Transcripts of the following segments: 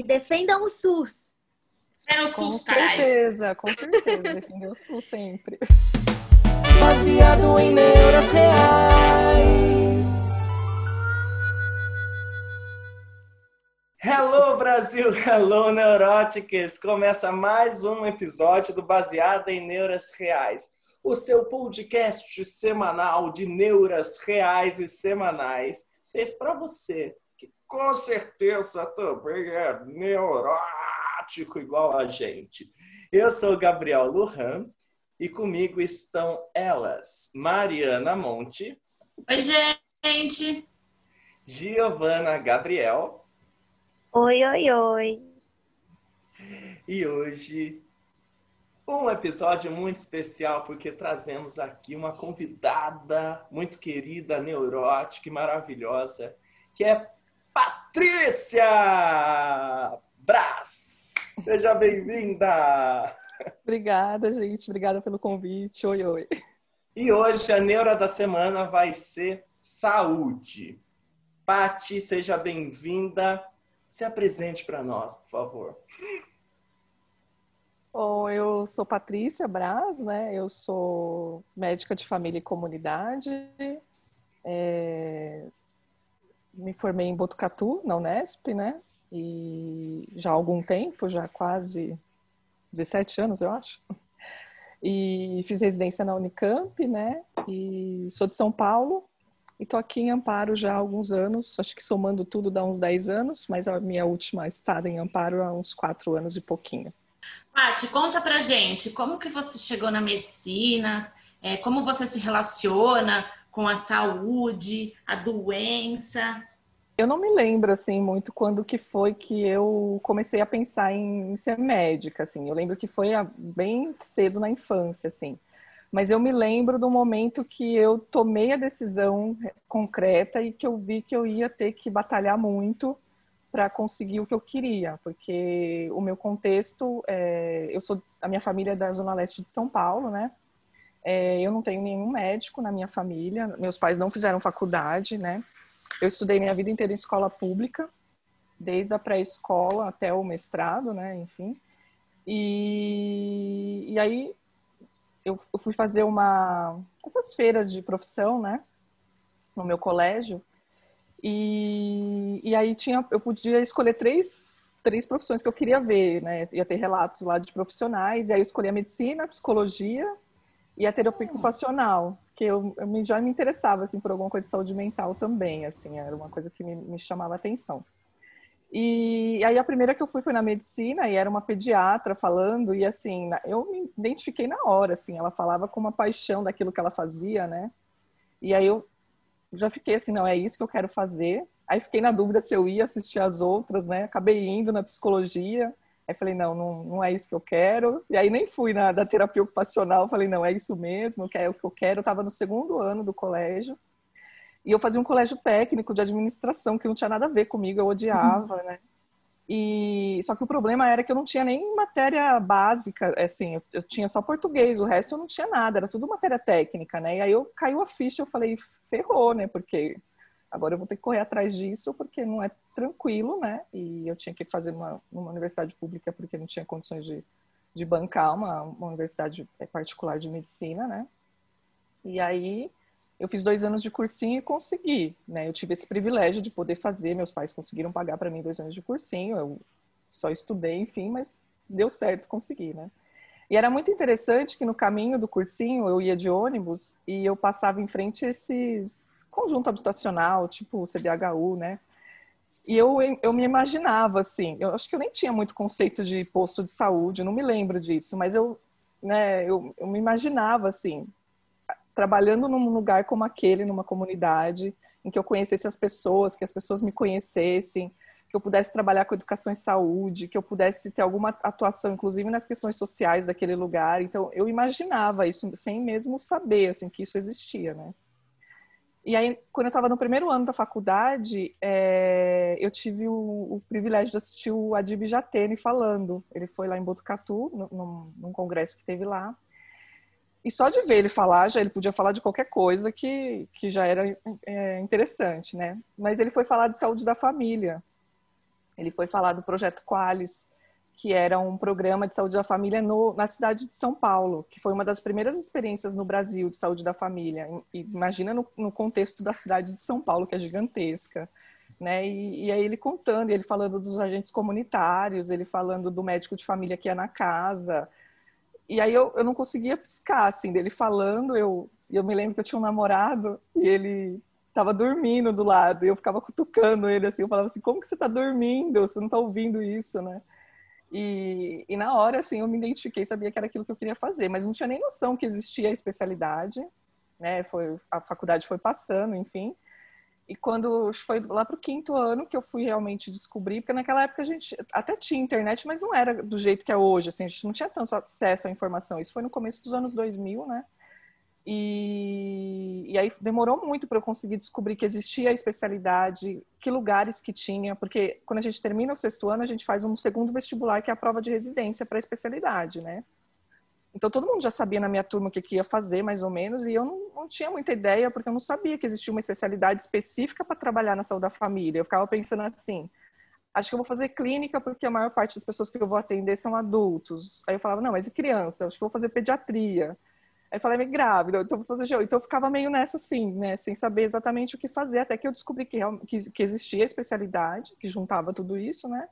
E defendam o SUS. Era o Com SUS, caralho. certeza, com certeza. Defender o SUS sempre. baseado em neuras reais. Hello Brasil, hello Neuróticas! Começa mais um episódio do Baseado em Neuras Reais, o seu podcast semanal de neuras reais e semanais, feito para você, com certeza também é neurótico igual a gente. Eu sou Gabriel Lujan e comigo estão elas, Mariana Monte, Oi, gente. Giovana Gabriel Oi, oi, oi. E hoje um episódio muito especial porque trazemos aqui uma convidada muito querida, neurótica e maravilhosa, que é Patrícia Brás. Seja bem-vinda. Obrigada, gente. Obrigada pelo convite. Oi, oi. E hoje a neura da semana vai ser saúde. Pati, seja bem-vinda. Se apresente para nós, por favor. Bom, eu sou Patrícia Braz, né? Eu sou médica de família e comunidade. É, Me formei em Botucatu, na Unesp, né? E já há algum tempo, já quase 17 anos, eu acho. E fiz residência na Unicamp, né? E sou de São Paulo. E tô aqui em Amparo já há alguns anos, acho que somando tudo dá uns 10 anos, mas a minha última estada em Amparo há uns 4 anos e pouquinho. Paty, conta pra gente, como que você chegou na medicina? É, como você se relaciona com a saúde, a doença? Eu não me lembro assim muito quando que foi que eu comecei a pensar em, ser médica, assim. Eu lembro que foi bem cedo na infância, assim. Mas eu me lembro do momento que eu tomei a decisão concreta e que eu vi que eu ia ter que batalhar muito para conseguir o que eu queria, porque o meu contexto, é, eu sou a minha família é da zona leste de São Paulo, né? É, eu não tenho nenhum médico na minha família, meus pais não fizeram faculdade, né? Eu estudei minha vida inteira em escola pública, desde a pré-escola até o mestrado, né? Enfim. E, e aí eu, eu fui fazer uma essas feiras de profissão, né? No meu colégio. E, e aí tinha, eu podia escolher três, três profissões que eu queria ver, né? Ia ter relatos lá de profissionais, e aí eu escolhi a medicina, a psicologia e a terapia ocupacional, que eu, eu me, já me interessava assim por alguma coisa de saúde mental também, assim, era uma coisa que me, me chamava a atenção. E aí a primeira que eu fui foi na medicina e era uma pediatra falando e assim, eu me identifiquei na hora, assim, ela falava com uma paixão daquilo que ela fazia, né? E aí eu já fiquei assim, não, é isso que eu quero fazer. Aí fiquei na dúvida se eu ia assistir as outras, né? Acabei indo na psicologia. Aí falei, não, não, não é isso que eu quero. E aí nem fui na da terapia ocupacional. Falei, não, é isso mesmo, que é o que eu quero. Eu estava no segundo ano do colégio. E eu fazia um colégio técnico de administração, que não tinha nada a ver comigo, eu odiava, uhum. né? E só que o problema era que eu não tinha nem matéria básica, assim, eu, eu, tinha só português, o resto eu não tinha nada, era tudo matéria técnica, né? E aí eu caiu a ficha, eu falei, ferrou, né? Porque agora eu vou ter que correr atrás disso, porque não é tranquilo, né? E eu tinha que fazer uma, uma universidade pública porque não tinha condições de, de bancar uma, uma universidade particular de medicina, né? E aí eu fiz dois anos de cursinho e consegui, né? Eu tive esse privilégio de poder fazer, meus pais conseguiram pagar para mim dois anos de cursinho, eu só estudei, enfim, mas deu certo, consegui, né? E era muito interessante que no caminho do cursinho eu ia de ônibus e eu passava em frente a esses conjunto habitacional, tipo CDHU, né? E eu, eu me imaginava assim, eu acho que eu nem tinha muito conceito de posto de saúde, não me lembro disso, mas eu, né, eu, eu me imaginava assim, trabalhando num lugar como aquele, numa comunidade, em que eu conhecesse as pessoas, que as pessoas me conhecessem, que eu pudesse trabalhar com educação e saúde, que eu pudesse ter alguma atuação, inclusive nas questões sociais daquele lugar. Então, eu imaginava isso sem mesmo saber, assim, que isso existia, né? E aí, quando eu estava no primeiro ano da faculdade, é, eu tive o, o, privilégio de assistir o Adib Jatene falando. Ele foi lá em Botucatu, num, num congresso que teve lá. E só de ver ele falar, já ele podia falar de qualquer coisa que, que já era é, interessante, né? Mas ele foi falar de saúde da família. Ele foi falar do projeto Qualis, que era um programa de saúde da família no, na cidade de São Paulo, que foi uma das primeiras experiências no Brasil de saúde da família. Imagina no, no, contexto da cidade de São Paulo, que é gigantesca. Né? E, e aí ele contando, ele falando dos agentes comunitários, ele falando do médico de família que ia na casa. E aí eu, eu não conseguia piscar, assim, dele falando, eu, eu me lembro que eu tinha um namorado e ele estava dormindo do lado, e eu ficava cutucando ele, assim, eu falava assim, como que você está dormindo? Você não está ouvindo isso, né? E, e, na hora, assim, eu me identifiquei, sabia que era aquilo que eu queria fazer, mas não tinha nem noção que existia a especialidade, né? Foi, a faculdade foi passando, enfim. E quando foi lá para o quinto ano que eu fui realmente descobrir, porque naquela época a gente até tinha internet, mas não era do jeito que é hoje, assim, a gente não tinha tanto acesso à informação. Isso foi no começo dos anos 2000, né? E, e aí demorou muito para eu conseguir descobrir que existia a especialidade, que lugares que tinha, porque quando a gente termina o sexto ano, a gente faz um segundo vestibular, que é a prova de residência para a especialidade, né? Então todo mundo já sabia na minha turma o que, que ia fazer, mais ou menos, e eu não, não, tinha muita ideia, porque eu não sabia que existia uma especialidade específica para trabalhar na saúde da família. Eu ficava pensando assim, acho que eu vou fazer clínica porque a maior parte das pessoas que eu vou atender são adultos. Aí eu falava, não, mas e criança? Acho que eu vou fazer pediatria. Aí eu falei, me grávida, então vou fazer Então eu ficava meio nessa assim, né, sem saber exatamente o que fazer, até que eu descobri que, que, que existia a especialidade, que juntava tudo isso, né?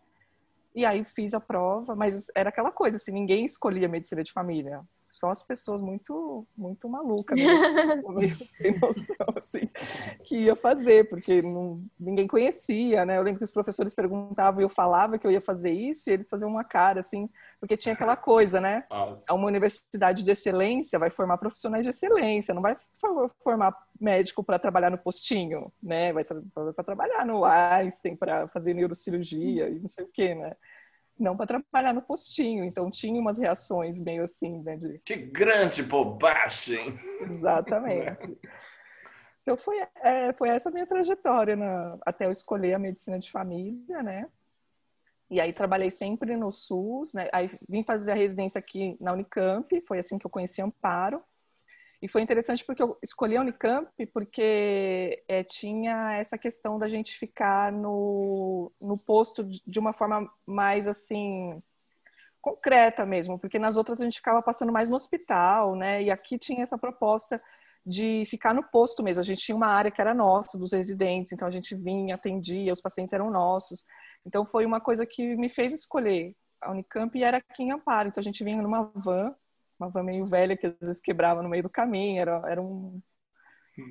E aí fiz a prova, mas era aquela coisa, assim, ninguém escolhia medicina de família só as pessoas muito muito malucas, meio sem noção, assim, que ia fazer, porque não, ninguém conhecia, né? Eu lembro que os professores perguntavam e eu falava que eu ia fazer isso e eles faziam uma cara, assim, porque tinha aquela coisa, né? Nossa. Uma universidade de excelência vai formar profissionais de excelência, não vai formar médico para trabalhar no postinho, né? Vai para trabalhar no Einstein, para fazer neurocirurgia e não sei o quê, né? Não para trabalhar no postinho. Então tinha umas reações meio assim, né? De... Que grande bobagem! Exatamente. Então foi, é, foi essa minha trajetória na, até eu escolher a medicina de família, né? E aí trabalhei sempre no SUS, né? Aí vim fazer a residência aqui na Unicamp, foi assim que eu conheci Amparo. E foi interessante porque eu escolhi a Unicamp porque é, tinha essa questão da gente ficar no, no posto de uma forma mais assim concreta mesmo, porque nas outras a gente ficava passando mais no hospital, né? E aqui tinha essa proposta de ficar no posto mesmo. A gente tinha uma área que era nossa, dos residentes, então a gente vinha, atendia, os pacientes eram nossos. Então foi uma coisa que me fez escolher a Unicamp e era aqui em Amparo. Então a gente vinha numa van uma van meio velha que às vezes quebrava no meio do caminho, era, era um,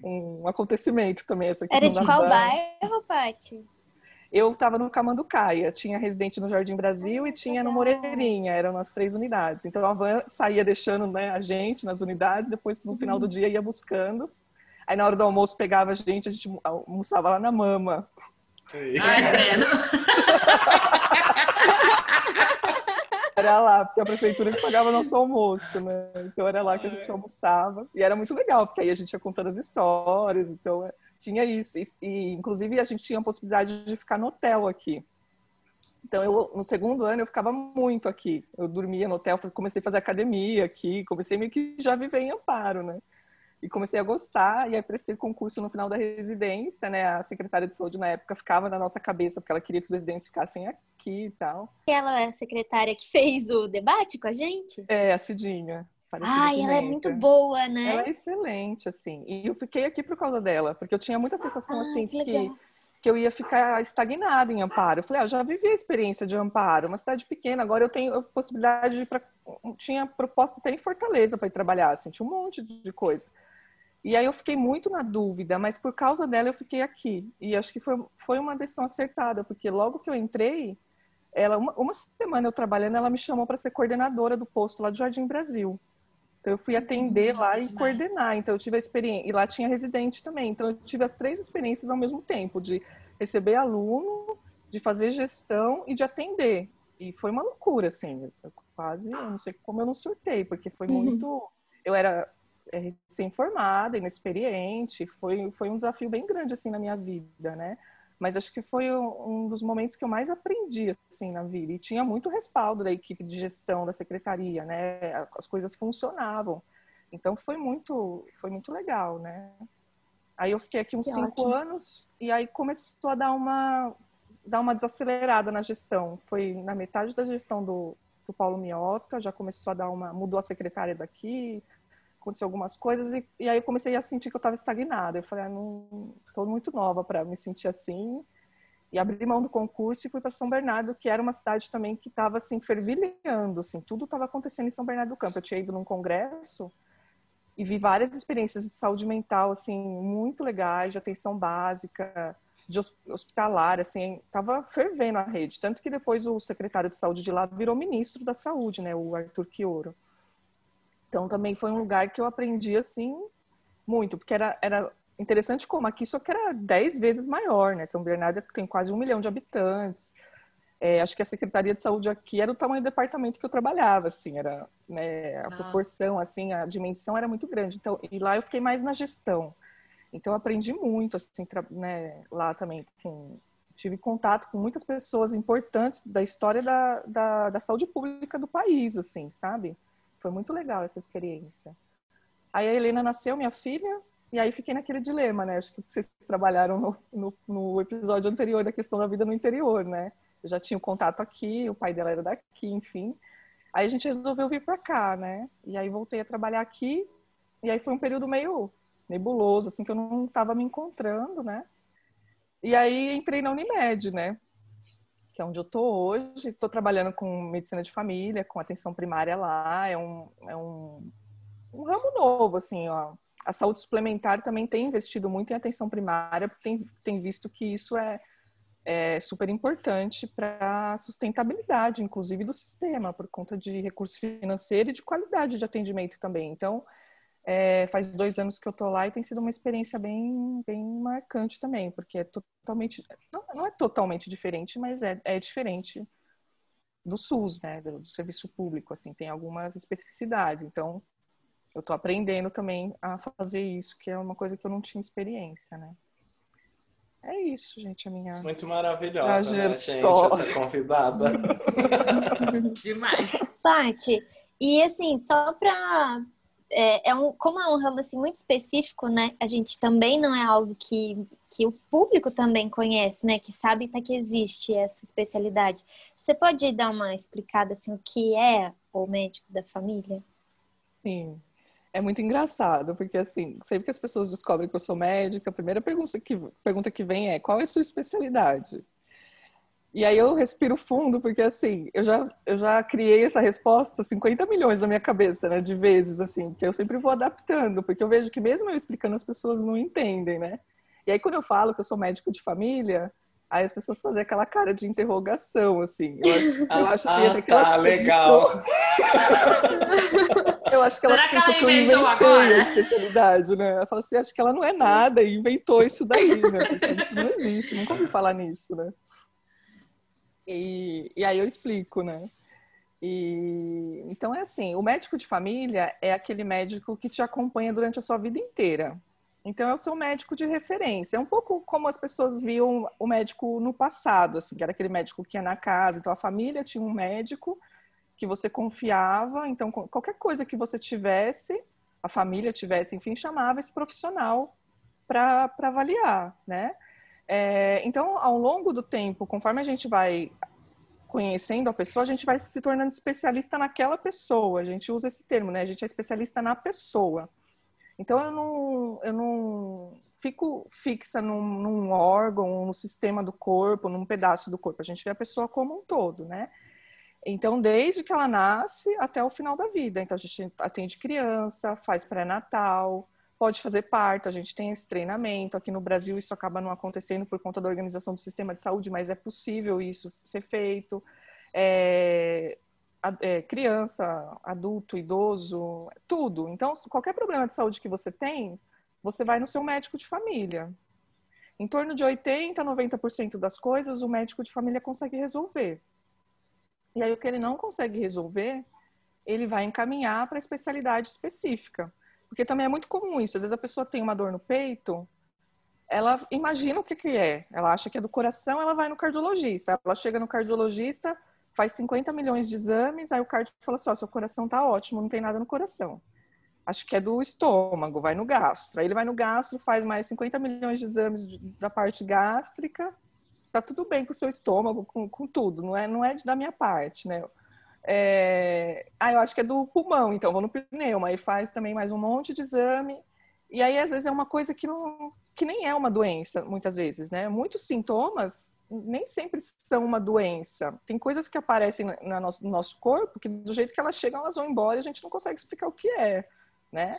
um acontecimento também. Essa era de qual van. bairro, Paty? Eu estava no Camanducaia, tinha residente no Jardim Brasil e tinha no Moreirinha, eram as três unidades. Então a van saía deixando né, a gente nas unidades, depois no final do uhum. dia ia buscando. Aí na hora do almoço pegava a gente, a gente almoçava lá na mama. Ai, credo. Era lá, porque a prefeitura que pagava nosso almoço, né? Então era lá que a gente almoçava. E era muito legal, porque aí a gente ia contando as histórias, então é, tinha isso. E, e, inclusive a gente tinha a possibilidade de ficar no hotel aqui. Então eu no segundo ano eu ficava muito aqui. Eu dormia no hotel, comecei a fazer academia aqui, comecei meio que já viver em Amparo, né? E comecei a gostar, e aí prestei concurso no final da residência, né? A secretária de saúde na época ficava na nossa cabeça, porque ela queria que os residentes ficassem aqui e tal. Ela é a secretária que fez o debate com a gente? É, a Cidinha. Ai, ela é muito boa, né? Ela é excelente, assim. E eu fiquei aqui por causa dela, porque eu tinha muita sensação, ah, assim, que, que, que, eu ia ficar estagnada em Amparo. Eu falei, ah, eu já vivi a experiência de Amparo, uma cidade pequena, agora eu tenho a possibilidade de ir pra... Tinha proposta até em Fortaleza para ir trabalhar, assim, tinha um monte de coisa. E aí eu fiquei muito na dúvida, mas por causa dela eu fiquei aqui. E acho que foi, foi uma decisão acertada, porque logo que eu entrei, ela uma, uma semana eu trabalhando, ela me chamou para ser coordenadora do posto lá do Jardim Brasil. Então eu fui atender hum, lá e demais. coordenar. Então eu tive a experiência, e lá tinha residente também. Então eu tive as três experiências ao mesmo tempo, de receber aluno, de fazer gestão e de atender. E foi uma loucura, assim. Eu quase, eu não sei como eu não surtei, porque foi uhum. muito. Uhum. Eu era é, recém-formada, inexperiente, foi, foi um desafio bem grande, assim, na minha vida, né? Mas acho que foi um dos momentos que eu mais aprendi, assim, na vida. E tinha muito respaldo da equipe de gestão da secretaria, né? As coisas funcionavam. Então foi muito, foi muito legal, né? Aí eu fiquei aqui uns que cinco ótimo. anos e aí começou a dar uma dar uma desacelerada na gestão. Foi na metade da gestão do, do Paulo Miota, já começou a dar uma. mudou a secretária daqui, aconteceu algumas coisas, e, e aí eu comecei a sentir que eu estava estagnada. Eu falei, ah, não estou muito nova para me sentir assim. E abri mão do concurso e fui para São Bernardo, que era uma cidade também que estava assim, fervilhando, assim, tudo estava acontecendo em São Bernardo do Campo. Eu tinha ido num congresso e vi várias experiências de saúde mental, assim, muito legais, de atenção básica, de hospitalar, assim, estava fervendo a rede. Tanto que depois o secretário de saúde de lá virou ministro da saúde, né, o Arthur Quioro. Então também foi um lugar que eu aprendi, assim, muito, porque era, era interessante como aqui só que era dez vezes maior, né? São Bernardo tem quase um milhão de habitantes. É, acho que a Secretaria de Saúde aqui era o tamanho do departamento que eu trabalhava, assim, era né, a Nossa. proporção, assim, a dimensão era muito grande. Então, e lá eu fiquei mais na gestão. Então eu aprendi muito, assim, né, lá também. Com, tive contato com muitas pessoas importantes da história da, da, da, saúde pública do país, assim, sabe? Foi muito legal essa experiência. Aí a Helena nasceu, minha filha, e aí fiquei naquele dilema, né? Acho que vocês trabalharam no, no, no episódio anterior da questão da vida no interior, né? Eu já tinha o contato aqui, o pai dela era daqui, enfim. Aí a gente resolveu vir para cá, né? E aí voltei a trabalhar aqui. E aí foi um período meio nebuloso, assim, que eu não estava me encontrando, né? E aí entrei na Unimed, né? Que é onde eu tô hoje. Estou trabalhando com medicina de família, com atenção primária lá. É um, é um, um ramo novo, assim, ó. A saúde suplementar também tem investido muito em atenção primária, porque tem, tem visto que isso é, é super importante para a sustentabilidade, inclusive, do sistema, por conta de recurso financeiro e de qualidade de atendimento também. Então, é, faz dois anos que eu tô lá e tem sido uma experiência bem, bem marcante também, porque é totalmente, não, não é totalmente diferente, mas é, é diferente do SUS, né, do, do, serviço público, assim, tem algumas especificidades. Então, eu tô aprendendo também a fazer isso, que é uma coisa que eu não tinha experiência, né. É isso, gente, a minha. Muito maravilhosa, né, gente, essa convidada. Demais. Paty, e assim, só para é, é, um, como é um ramo assim, muito específico, né? A gente também não é algo que, que o público também conhece, né? Que sabe até que existe essa especialidade. Você pode dar uma explicada assim, o que é o médico da família? Sim. É muito engraçado, porque assim, sempre que as pessoas descobrem que eu sou médica, a primeira pergunta que, pergunta que vem é qual é a sua especialidade? E aí eu respiro fundo, porque assim, eu já, eu já criei essa resposta 50 milhões na minha cabeça, né, de vezes, assim, que eu sempre vou adaptando, porque eu vejo que mesmo eu explicando, as pessoas não entendem, né? E aí quando eu falo que eu sou médico de família, aí as pessoas fazem aquela cara de interrogação, assim. Eu, eu acho assim, ah, tá, legal. eu acho que ela Será que ela que eu inventei agora? a especialidade, né? Ela fala assim, acho que ela não é nada e inventou isso daí, né? Porque isso não existe, nunca ouvi falar nisso, né? E, e aí eu explico, né? E, então é assim, o médico de família é aquele médico que te acompanha durante a sua vida inteira. Então é o seu médico de referência. É um pouco como as pessoas viam o médico no passado, assim, que era aquele médico que ia na casa. Então a família tinha um médico que você confiava. Então qualquer coisa que você tivesse, a família tivesse, enfim, chamava esse profissional para avaliar, né? É, então, ao longo do tempo, conforme a gente vai conhecendo a pessoa, a gente vai se tornando especialista naquela pessoa. A gente usa esse termo, né? A gente é especialista na pessoa. Então, eu não, eu não fico fixa num, num órgão, no sistema do corpo, num pedaço do corpo. A gente vê a pessoa como um todo, né? Então, desde que ela nasce até o final da vida. Então, a gente atende criança, faz pré-natal, pode fazer parte, a gente tem esse treinamento. Aqui no Brasil isso acaba não acontecendo por conta da organização do sistema de saúde, mas é possível isso ser feito. É, é, criança, adulto, idoso, tudo. Então, qualquer problema de saúde que você tem, você vai no seu médico de família. Em torno de 80% a 90% das coisas o médico de família consegue resolver. E aí o que ele não consegue resolver, ele vai encaminhar para a especialidade específica. Porque também é muito comum isso. Às vezes a pessoa tem uma dor no peito, ela imagina o que, que é. Ela acha que é do coração, ela vai no cardiologista. Ela chega no cardiologista, faz 50 milhões de exames, aí o cardio fala assim: ó, seu coração tá ótimo, não tem nada no coração. Acho que é do estômago, vai no gastro. Aí ele vai no gastro, faz mais 50 milhões de exames da parte gástrica tá tudo bem com o seu estômago, com, com tudo, não é, não é da minha parte, né? É, ah, eu acho que é do pulmão, então vou no pneuma, aí faz também mais um monte de exame. E aí, às vezes, é uma coisa que, não, que nem é uma doença, muitas vezes, né? Muitos sintomas nem sempre são uma doença. Tem coisas que aparecem no nosso, no nosso corpo que, do jeito que elas chegam, elas vão embora e a gente não consegue explicar o que é, né?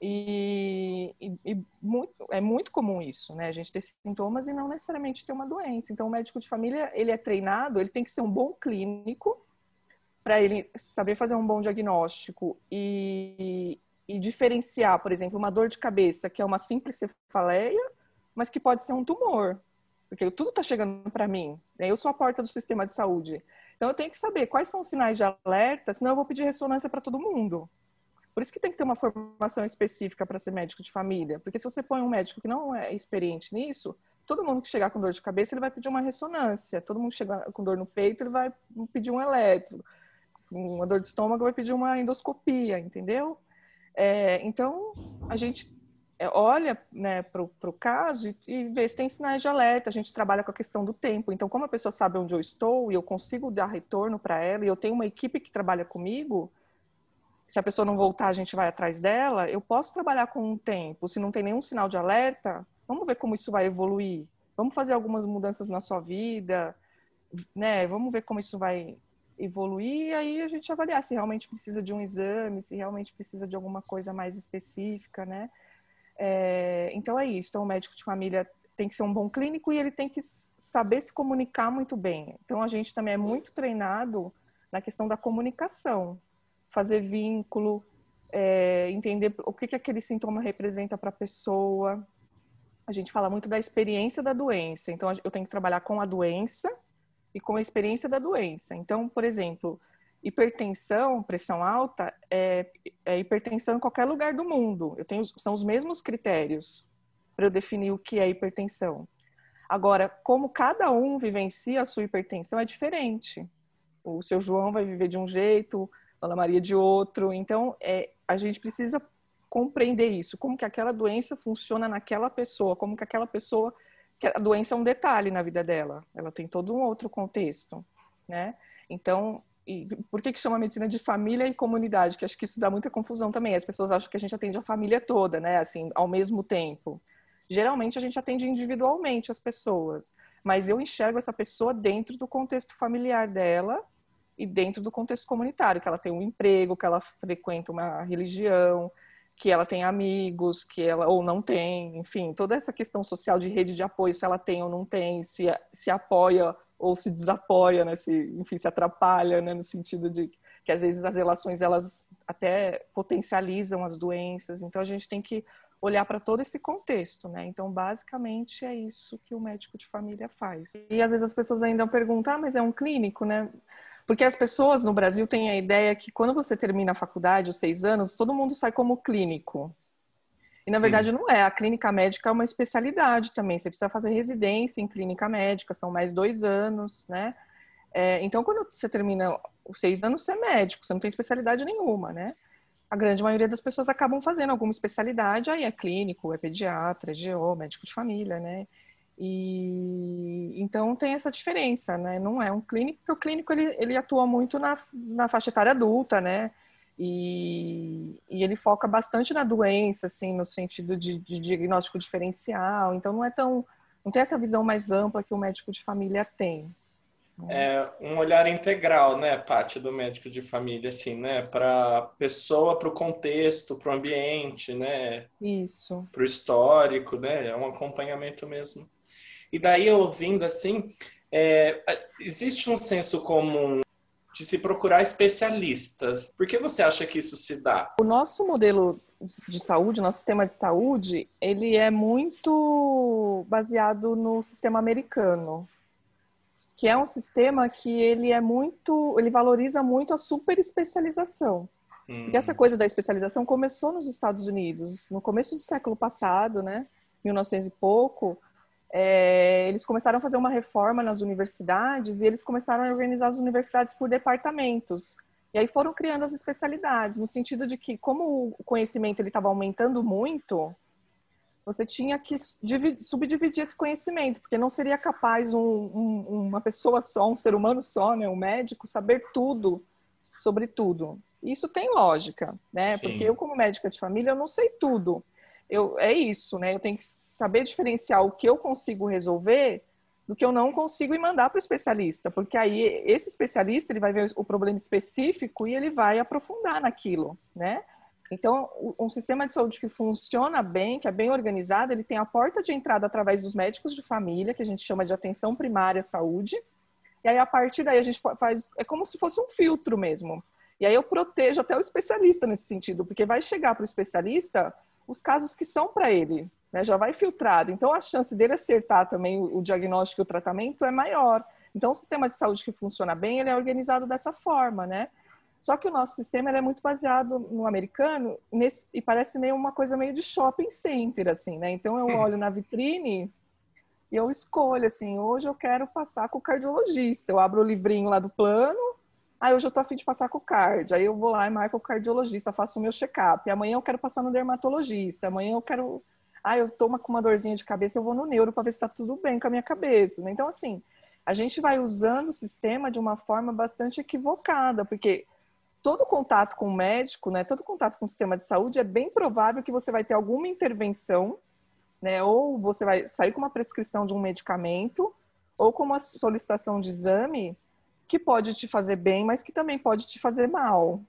E, e, e, muito, é muito comum isso, né? A gente ter sintomas e não necessariamente ter uma doença. Então, o médico de família, ele é treinado, ele tem que ser um bom clínico para ele saber fazer um bom diagnóstico e, e diferenciar, por exemplo, uma dor de cabeça, que é uma simples cefaleia, mas que pode ser um tumor porque tudo está chegando para mim. Né? Eu sou a porta do sistema de saúde. Então eu tenho que saber quais são os sinais de alerta, senão eu vou pedir ressonância para todo mundo. Por isso que tem que ter uma formação específica para ser médico de família. Porque se você põe um médico que não é experiente nisso, todo mundo que chegar com dor de cabeça, ele vai pedir uma ressonância. Todo mundo que chegar com dor no peito, ele vai pedir um eletro. Uma dor de estômago, vai pedir uma endoscopia, entendeu? É, então, a gente é, olha né, para o caso e, e, vê se tem sinais de alerta. A gente trabalha com a questão do tempo. Então, como a pessoa sabe onde eu estou e eu consigo dar retorno para ela, e eu tenho uma equipe que trabalha comigo, se a pessoa não voltar, a gente vai atrás dela, eu posso trabalhar com um tempo. Se não tem nenhum sinal de alerta, vamos ver como isso vai evoluir. Vamos fazer algumas mudanças na sua vida, né? Vamos ver como isso vai evoluir e aí a gente avaliar se realmente precisa de um exame, se realmente precisa de alguma coisa mais específica, né? É, então é isso. Então o médico de família tem que ser um bom clínico e ele tem que saber se comunicar muito bem. Então a gente também é muito treinado na questão da comunicação, fazer vínculo, é, entender o que, que aquele sintoma representa para a pessoa. A gente fala muito da experiência da doença. Então eu tenho que trabalhar com a doença e com a experiência da doença. Então, por exemplo, hipertensão, pressão alta, é, é, hipertensão em qualquer lugar do mundo. Eu tenho, são os mesmos critérios para eu definir o que é hipertensão. Agora, como cada um vivencia a sua hipertensão é diferente. O seu João vai viver de um jeito, a Ana Maria de outro. Então, é, a gente precisa compreender isso, como que aquela doença funciona naquela pessoa, como que aquela pessoa, a doença é um detalhe na vida dela, ela tem todo um outro contexto, né? Então, por que, que chama medicina de família e comunidade? Que acho que isso dá muita confusão também. As pessoas acham que a gente atende a família toda, né? Assim, ao mesmo tempo. Geralmente a gente atende individualmente as pessoas, mas eu enxergo essa pessoa dentro do contexto familiar dela e dentro do contexto comunitário, que ela tem um emprego, que ela frequenta uma religião, que ela tem amigos, que ela ou não tem, enfim, toda essa questão social de rede de apoio, se ela tem ou não tem, se, se apoia ou se desapoia, né? Se, enfim, se atrapalha, né? No sentido de que às vezes as relações elas até potencializam as doenças. Então a gente tem que olhar para todo esse contexto, né? Então basicamente é isso que o médico de família faz. E às vezes as pessoas ainda perguntam, ah, mas é um clínico, né? Porque as pessoas no Brasil têm a ideia que quando você termina a faculdade, os seis anos, todo mundo sai como clínico. E na verdade Sim. não é. A clínica médica é uma especialidade também. Você precisa fazer residência em clínica médica, são mais dois anos, né? É, então, quando você termina os seis anos, você é médico, você não tem especialidade nenhuma, né? A grande maioria das pessoas acabam fazendo alguma especialidade, aí é clínico, é pediatra, é GO, médico de família, né? E então tem essa diferença, né? Não é um clínico, porque o clínico ele, ele atua muito na, na faixa etária adulta, né? E, e, ele foca bastante na doença, assim, no sentido de, de, diagnóstico diferencial. Então, não é tão. Não tem essa visão mais ampla que o médico de família tem. É um olhar integral, né, Paty, do médico de família, assim, né? Para a pessoa, para o contexto, para o ambiente, né? Isso. Para o histórico, né? É um acompanhamento mesmo. E daí, ouvindo assim, é, existe um senso comum de se procurar especialistas. Por que você acha que isso se dá? O nosso modelo de saúde, nosso sistema de saúde, ele é muito baseado no sistema americano, que é um sistema que ele é muito, ele valoriza muito a super especialização. Hum. E essa coisa da especialização começou nos Estados Unidos, no começo do século passado, né, 1900 e pouco, é, eles começaram a fazer uma reforma nas universidades e eles começaram a organizar as universidades por departamentos. E aí foram criando as especialidades, no sentido de que, como o conhecimento estava aumentando muito, você tinha que subdividir esse conhecimento, porque não seria capaz um, um, uma pessoa só, um ser humano só, né, um médico, saber tudo sobre tudo. Isso tem lógica, né? Sim. Porque eu, como médica de família, eu não sei tudo. Eu, é isso, né? Eu tenho que saber diferenciar o que eu consigo resolver do que eu não consigo e mandar para o especialista, porque aí esse especialista ele vai ver o problema específico e ele vai aprofundar naquilo, né? Então, um sistema de saúde que funciona bem, que é bem organizado, ele tem a porta de entrada através dos médicos de família, que a gente chama de atenção primária à saúde, e aí a partir daí a gente faz, é como se fosse um filtro mesmo. E aí eu protejo até o especialista nesse sentido, porque vai chegar para o especialista os casos que são para ele, né? já vai filtrado. Então a chance dele acertar também o, o diagnóstico e o tratamento é maior. Então o sistema de saúde que funciona bem, ele é organizado dessa forma, né? Só que o nosso sistema é muito baseado no americano nesse, e parece meio uma coisa meio de shopping center, assim, né? Então eu olho na vitrine e eu escolho, assim, hoje eu quero passar com o cardiologista. Eu abro o livrinho lá do plano, aí hoje eu tô afim de passar com o card. Aí eu vou lá e marco o cardiologista, faço o meu check-up. Amanhã eu quero passar no dermatologista. Amanhã eu quero... Ah, eu tô com uma dorzinha de cabeça, eu vou no neuro para ver se tá tudo bem com a minha cabeça. Né? Então, assim, a gente vai usando o sistema de uma forma bastante equivocada, porque todo contato com o médico, né, todo contato com o sistema de saúde, é bem provável que você vai ter alguma intervenção, né, ou você vai sair com uma prescrição de um medicamento, ou com uma solicitação de exame que pode te fazer bem, mas que também pode te fazer mal.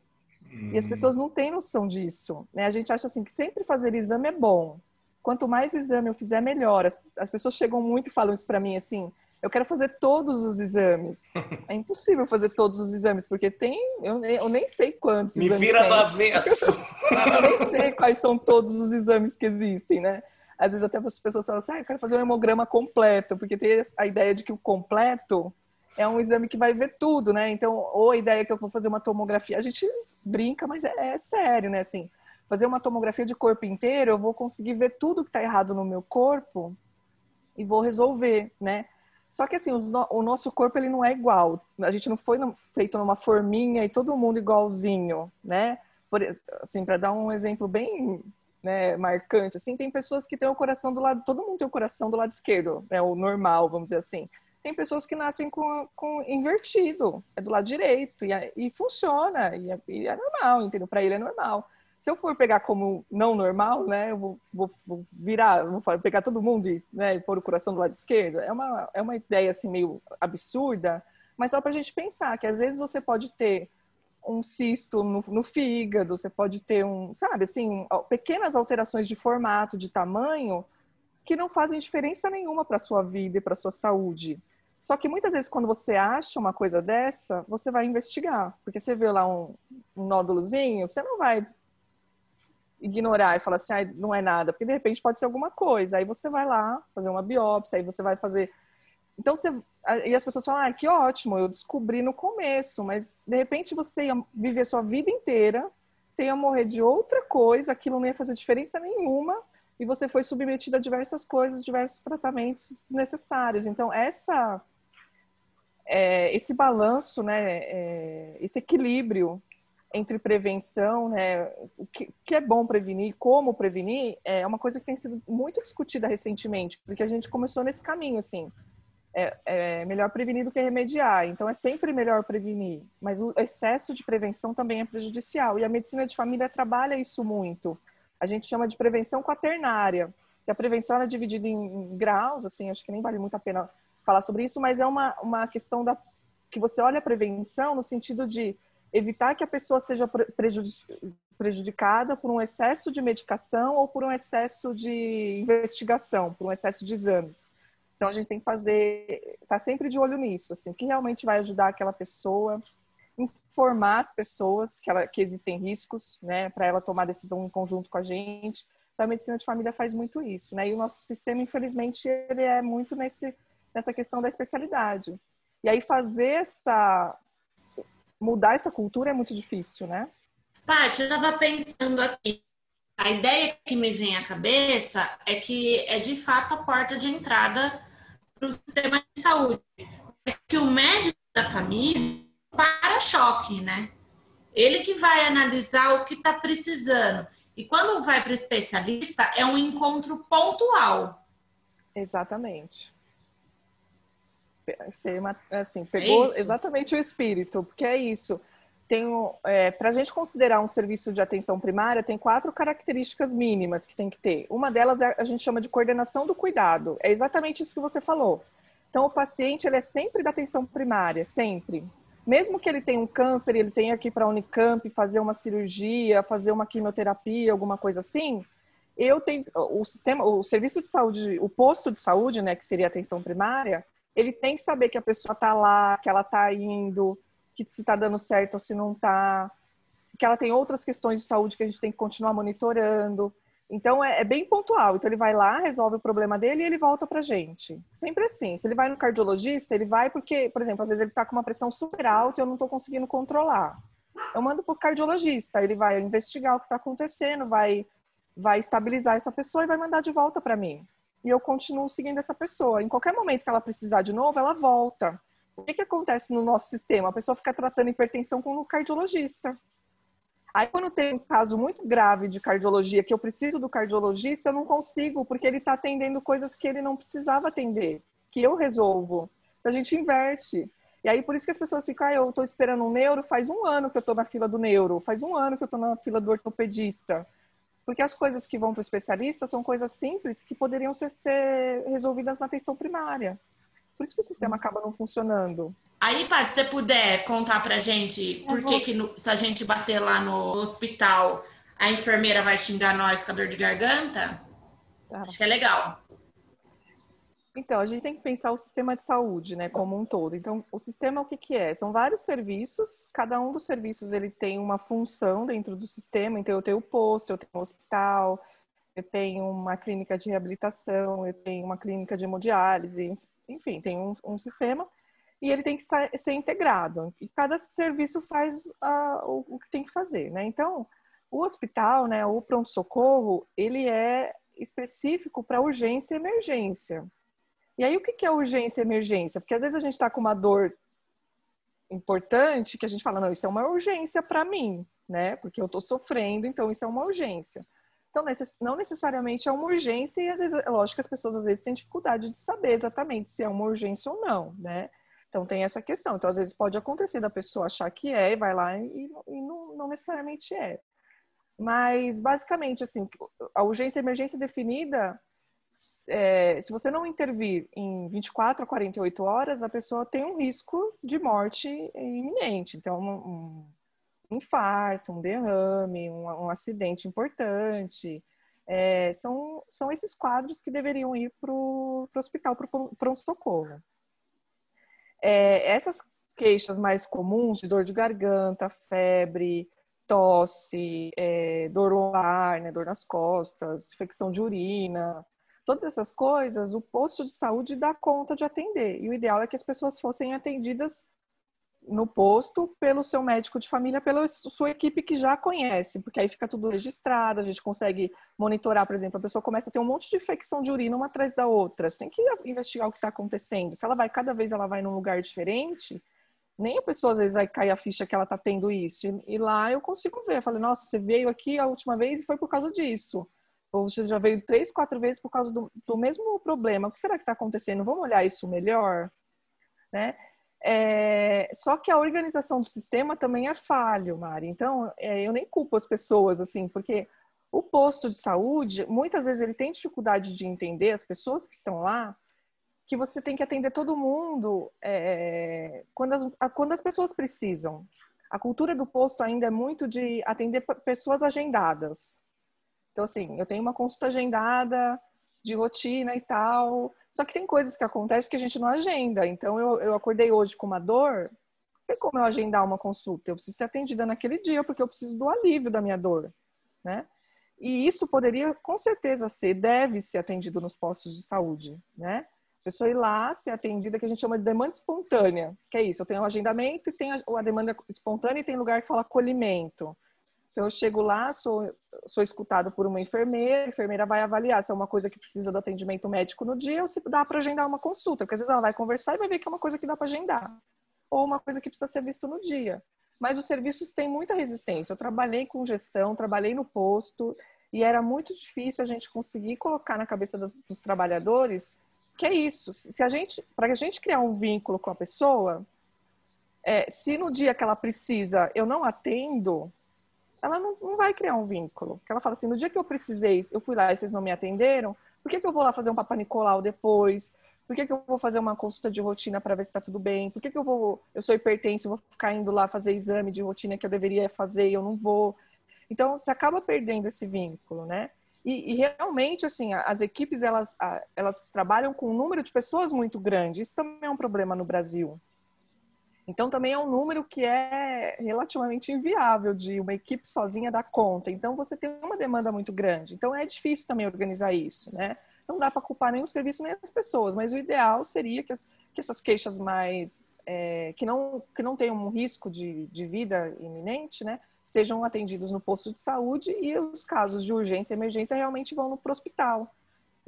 Hum. E as hum. pessoas não têm noção disso. Né? A gente acha assim que sempre fazer exame é bom. Quanto mais exame eu fizer, melhor. As, as pessoas chegam muito e falam isso para mim assim: eu quero fazer todos os exames. É impossível fazer todos os exames, porque tem, eu, eu nem sei quantos. Me vira do avesso. eu nem sei quais são todos os exames que existem, né? Às vezes até as pessoas falam assim, ah, eu quero fazer um hemograma completo, porque tem a ideia de que o completo é um exame que vai ver tudo, né? Então, ou a ideia é que eu vou fazer uma tomografia, a gente brinca, mas é, é sério, né? Assim, fazer uma tomografia de corpo inteiro, eu vou conseguir ver tudo que está errado no meu corpo e vou resolver, né? Só que assim, o nosso corpo ele não é igual. A gente não foi feito numa forminha e todo mundo igualzinho, né? Por, assim, para dar um exemplo bem né, marcante, assim, tem pessoas que têm o coração do lado, todo mundo tem o coração do lado esquerdo, é né, o normal, vamos dizer assim. Tem pessoas que nascem com, com invertido, é do lado direito e, e funciona e é, e é normal, entendeu? Para ele é normal se eu for pegar como não normal, né, eu vou, vou, vou virar, vou pegar todo mundo e, né, e pôr o coração do lado esquerdo, é uma, é uma ideia assim meio absurda, mas só para a gente pensar que às vezes você pode ter um cisto no, no, fígado, você pode ter um, sabe, assim, pequenas alterações de formato, de tamanho, que não fazem diferença nenhuma para sua vida e para sua saúde. Só que muitas vezes quando você acha uma coisa dessa, você vai investigar, porque você vê lá um, um nódulozinho, você não vai ignorar e falar assim, ah, não é nada, porque de repente pode ser alguma coisa. Aí você vai lá fazer uma biópsia, aí você vai fazer. Então você. E as pessoas falam, ah, que ótimo, eu descobri no começo, mas de repente você ia viver sua vida inteira, você ia morrer de outra coisa, aquilo não ia fazer diferença nenhuma, e você foi submetido a diversas coisas, diversos tratamentos desnecessários. Então, essa. É, esse balanço, né, é, esse equilíbrio entre prevenção, né, o que, que, é bom prevenir, como prevenir, é uma coisa que tem sido muito discutida recentemente, porque a gente começou nesse caminho, assim, é, é, melhor prevenir do que remediar, então é sempre melhor prevenir, mas o excesso de prevenção também é prejudicial, e a medicina de família trabalha isso muito, a gente chama de prevenção quaternária, que a prevenção é dividida em graus, assim, acho que nem vale muito a pena falar sobre isso, mas é uma, uma questão da que você olha a prevenção no sentido de evitar que a pessoa seja prejudicada por um excesso de medicação ou por um excesso de investigação, por um excesso de exames. Então a gente tem que fazer, tá sempre de olho nisso, assim, o que realmente vai ajudar aquela pessoa, informar as pessoas que, ela, que existem riscos, né, para ela tomar decisão em conjunto com a gente. Então a medicina de família faz muito isso, né? E o nosso sistema, infelizmente, ele é muito nesse nessa questão da especialidade. E aí fazer essa mudar essa cultura é muito difícil, né? Paty, eu estava pensando aqui. A ideia que me vem à cabeça é que é de fato a porta de entrada para o sistema de saúde. É que o médico da família para choque, né? Ele que vai analisar o que está precisando. E quando vai para o especialista, é um encontro pontual. Exatamente. Assim, pegou É exatamente o espírito, porque é isso. Tem, é, para a gente considerar um serviço de atenção primária, tem quatro características mínimas que tem que ter. Uma delas é, a gente chama de coordenação do cuidado. É exatamente isso que você falou. Então, o paciente ele é sempre da atenção primária, sempre. Mesmo que ele tenha um câncer, ele tenha que ir para a Unicamp fazer uma cirurgia, fazer uma quimioterapia, alguma coisa assim, eu tenho o sistema, o serviço de saúde, o posto de saúde, né, que seria atenção primária, ele tem que saber que a pessoa está lá, que ela está indo, que se está dando certo ou se não está, que ela tem outras questões de saúde que a gente tem que continuar monitorando. Então é, é, bem pontual. Então ele vai lá, resolve o problema dele e ele volta pra gente. Sempre assim. Se ele vai no cardiologista, ele vai porque, por exemplo, às vezes ele tá com uma pressão super alta e eu não tô conseguindo controlar. Eu mando pro cardiologista, ele vai investigar o que está acontecendo, vai vai estabilizar essa pessoa e vai mandar de volta para mim. E eu continuo seguindo essa pessoa. Em qualquer momento que ela precisar de novo, ela volta. O que, que acontece no nosso sistema? A pessoa fica tratando hipertensão com o cardiologista. Aí, quando tem um caso muito grave de cardiologia, que eu preciso do cardiologista, eu não consigo, porque ele está atendendo coisas que ele não precisava atender, que eu resolvo. A gente inverte. E aí, por isso que as pessoas ficam, ah, eu estou esperando um neuro, faz um ano que eu estou na fila do neuro, faz um ano que eu estou na fila do ortopedista. Porque as coisas que vão para o especialista são coisas simples que poderiam ser, ser resolvidas na atenção primária. Por isso que o sistema acaba não funcionando. Aí, Paty, se você puder contar pra gente por que, que no, se a gente bater lá no hospital, a enfermeira vai xingar nós com a dor de garganta? Tá. Acho que é legal. Então, a gente tem que pensar o sistema de saúde, né, como um todo. Então, o sistema o que, que é? São vários serviços, cada um dos serviços ele tem uma função dentro do sistema. Então, eu tenho o posto, eu tenho o hospital, eu tenho uma clínica de reabilitação, eu tenho uma clínica de hemodiálise, enfim, tem um, um sistema e ele tem que ser integrado. E cada serviço faz uh, o, o, que tem que fazer, né? Então, o hospital, né, o pronto-socorro, ele é específico para urgência e emergência. E aí, o que é urgência e emergência? Porque às vezes a gente está com uma dor importante que a gente fala, não, isso é uma urgência para mim, né? Porque eu estou sofrendo, então isso é uma urgência. Então, não necessariamente é uma urgência, e às vezes, é lógico que as pessoas às vezes têm dificuldade de saber exatamente se é uma urgência ou não, né? Então tem essa questão. Então, às vezes pode acontecer da pessoa achar que é e vai lá e, e não, não, necessariamente é. Mas basicamente, assim, a urgência e emergência definida é, se você não intervir em 24 a 48 horas, a pessoa tem um risco de morte iminente. Então, um, infarto, um derrame, um, um acidente importante. É, são, são esses quadros que deveriam ir para o hospital, para o pronto-socorro. É, essas queixas mais comuns de dor de garganta, febre, tosse, é, dor lombar, né, dor nas costas, infecção de urina, todas essas coisas, o posto de saúde dá conta de atender. E o ideal é que as pessoas fossem atendidas no posto pelo seu médico de família, pela sua equipe que já conhece, porque aí fica tudo registrado, a gente consegue monitorar, por exemplo, a pessoa começa a ter um monte de infecção de urina uma atrás da outra. Você tem que investigar o que está acontecendo. Se ela vai, cada vez ela vai num lugar diferente, nem a pessoa às vezes vai cair a ficha que ela está tendo isso. E, lá eu consigo ver. Eu falei, nossa, você veio aqui a última vez e foi por causa disso ou você já veio três, quatro vezes por causa do, do mesmo problema. O que será que está acontecendo? Vamos olhar isso melhor? Né? É, só que a organização do sistema também é falho, Mari. Então, é, eu nem culpo as pessoas, assim, porque o posto de saúde, muitas vezes ele tem dificuldade de entender as pessoas que estão lá, que você tem que atender todo mundo é, quando, as, quando as pessoas precisam. A cultura do posto ainda é muito de atender pessoas agendadas. Então, assim, eu tenho uma consulta agendada de rotina e tal. Só que tem coisas que acontecem que a gente não agenda. Então, eu, eu acordei hoje com uma dor. Não tem como eu agendar uma consulta. Eu preciso ser atendida naquele dia, porque eu preciso do alívio da minha dor, né? E isso poderia, com certeza, ser, deve ser atendido nos postos de saúde, né? A pessoa ir lá, ser atendida, que a gente chama de demanda espontânea, que é isso, eu tenho um agendamento e tem a demanda espontânea e tem lugar que fala acolhimento. Então, eu chego lá, sou, sou escutado por uma enfermeira, a enfermeira vai avaliar se é uma coisa que precisa do atendimento médico no dia ou se dá para agendar uma consulta, porque às vezes ela vai conversar e vai ver que é uma coisa que dá para agendar, ou uma coisa que precisa ser visto no dia. Mas os serviços têm muita resistência. Eu trabalhei com gestão, trabalhei no posto, E era muito difícil a gente conseguir colocar na cabeça dos, dos trabalhadores que é isso. Se a gente, para a gente criar um vínculo com a pessoa, é, se no dia que ela precisa eu não atendo, ela não, não vai criar um vínculo. Porque ela fala assim, no dia que eu precisei, eu fui lá e vocês não me atenderam, por que, que eu vou lá fazer um Papa Nicolau depois? Por que, que eu vou fazer uma consulta de rotina para ver se está tudo bem? Por que, que eu vou, eu sou hipertenso, vou ficar indo lá fazer exame de rotina que eu deveria fazer e eu não vou? Então, você acaba perdendo esse vínculo, né? E, e, realmente, assim, as equipes, elas, elas trabalham com um número de pessoas muito grande. Isso também é um problema no Brasil. Então, também é um número que é relativamente inviável de uma equipe sozinha dar conta. Então, você tem uma demanda muito grande. Então, é difícil também organizar isso, né? Não dá para culpar nem o serviço nem as pessoas, mas o ideal seria que, as, que essas queixas mais é, que não que não tenham um risco de, de vida iminente, né, sejam atendidos no posto de saúde e os casos de urgência e emergência realmente vão para o hospital.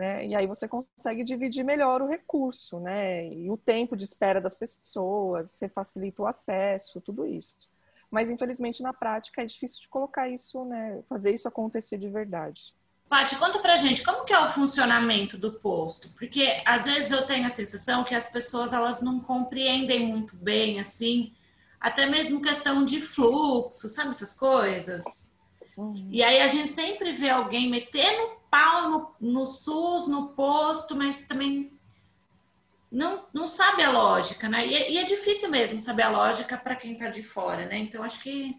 Né? E aí você consegue dividir melhor o recurso, né? E o tempo de espera das pessoas, você facilita o acesso, tudo isso. Mas infelizmente na prática é difícil de colocar isso, né? Fazer isso acontecer de verdade. Paty, conta pra gente como que é o funcionamento do posto, porque às vezes eu tenho a sensação que as pessoas elas não compreendem muito bem assim, até mesmo questão de fluxo, sabe essas coisas. Uhum. E aí a gente sempre vê alguém metendo pau no, no SUS, no posto, mas também não, não sabe a lógica, né? E, é, e é difícil mesmo saber a lógica para quem está de fora, né? Então acho que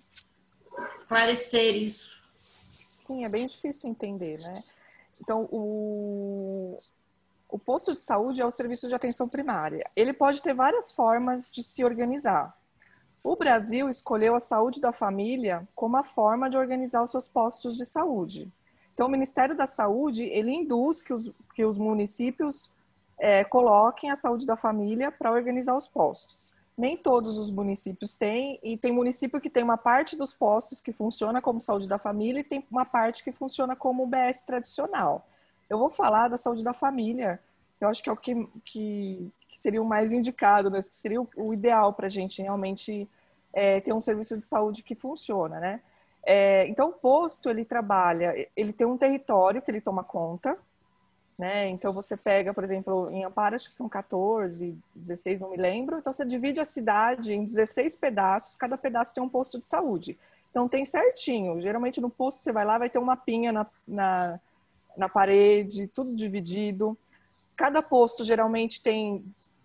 esclarecer isso sim, é bem difícil entender, né? Então, o, o posto de saúde é o serviço de atenção primária. Ele pode ter várias formas de se organizar. O Brasil escolheu a saúde da família como a forma de organizar os seus postos de saúde. Então, o Ministério da Saúde, ele induz que os, que os municípios é, coloquem a saúde da família para organizar os postos nem todos os municípios têm, e tem município que tem uma parte dos postos que funciona como saúde da família e tem uma parte que funciona como BS tradicional. Eu vou falar da saúde da família, eu acho que é o que, que, que seria o mais indicado, né? que seria o, o ideal para a gente realmente é, ter um serviço de saúde que funciona, né? É, então, o posto, ele trabalha, ele tem um território que ele toma conta, né? Então você pega, por exemplo, em Amparo, acho que são 14, 16, não me lembro. Então você divide a cidade em 16 pedaços, cada pedaço tem um posto de saúde. Então tem certinho. Geralmente no posto você vai lá, vai ter uma pinha na, na, na parede, tudo dividido. Cada posto geralmente tem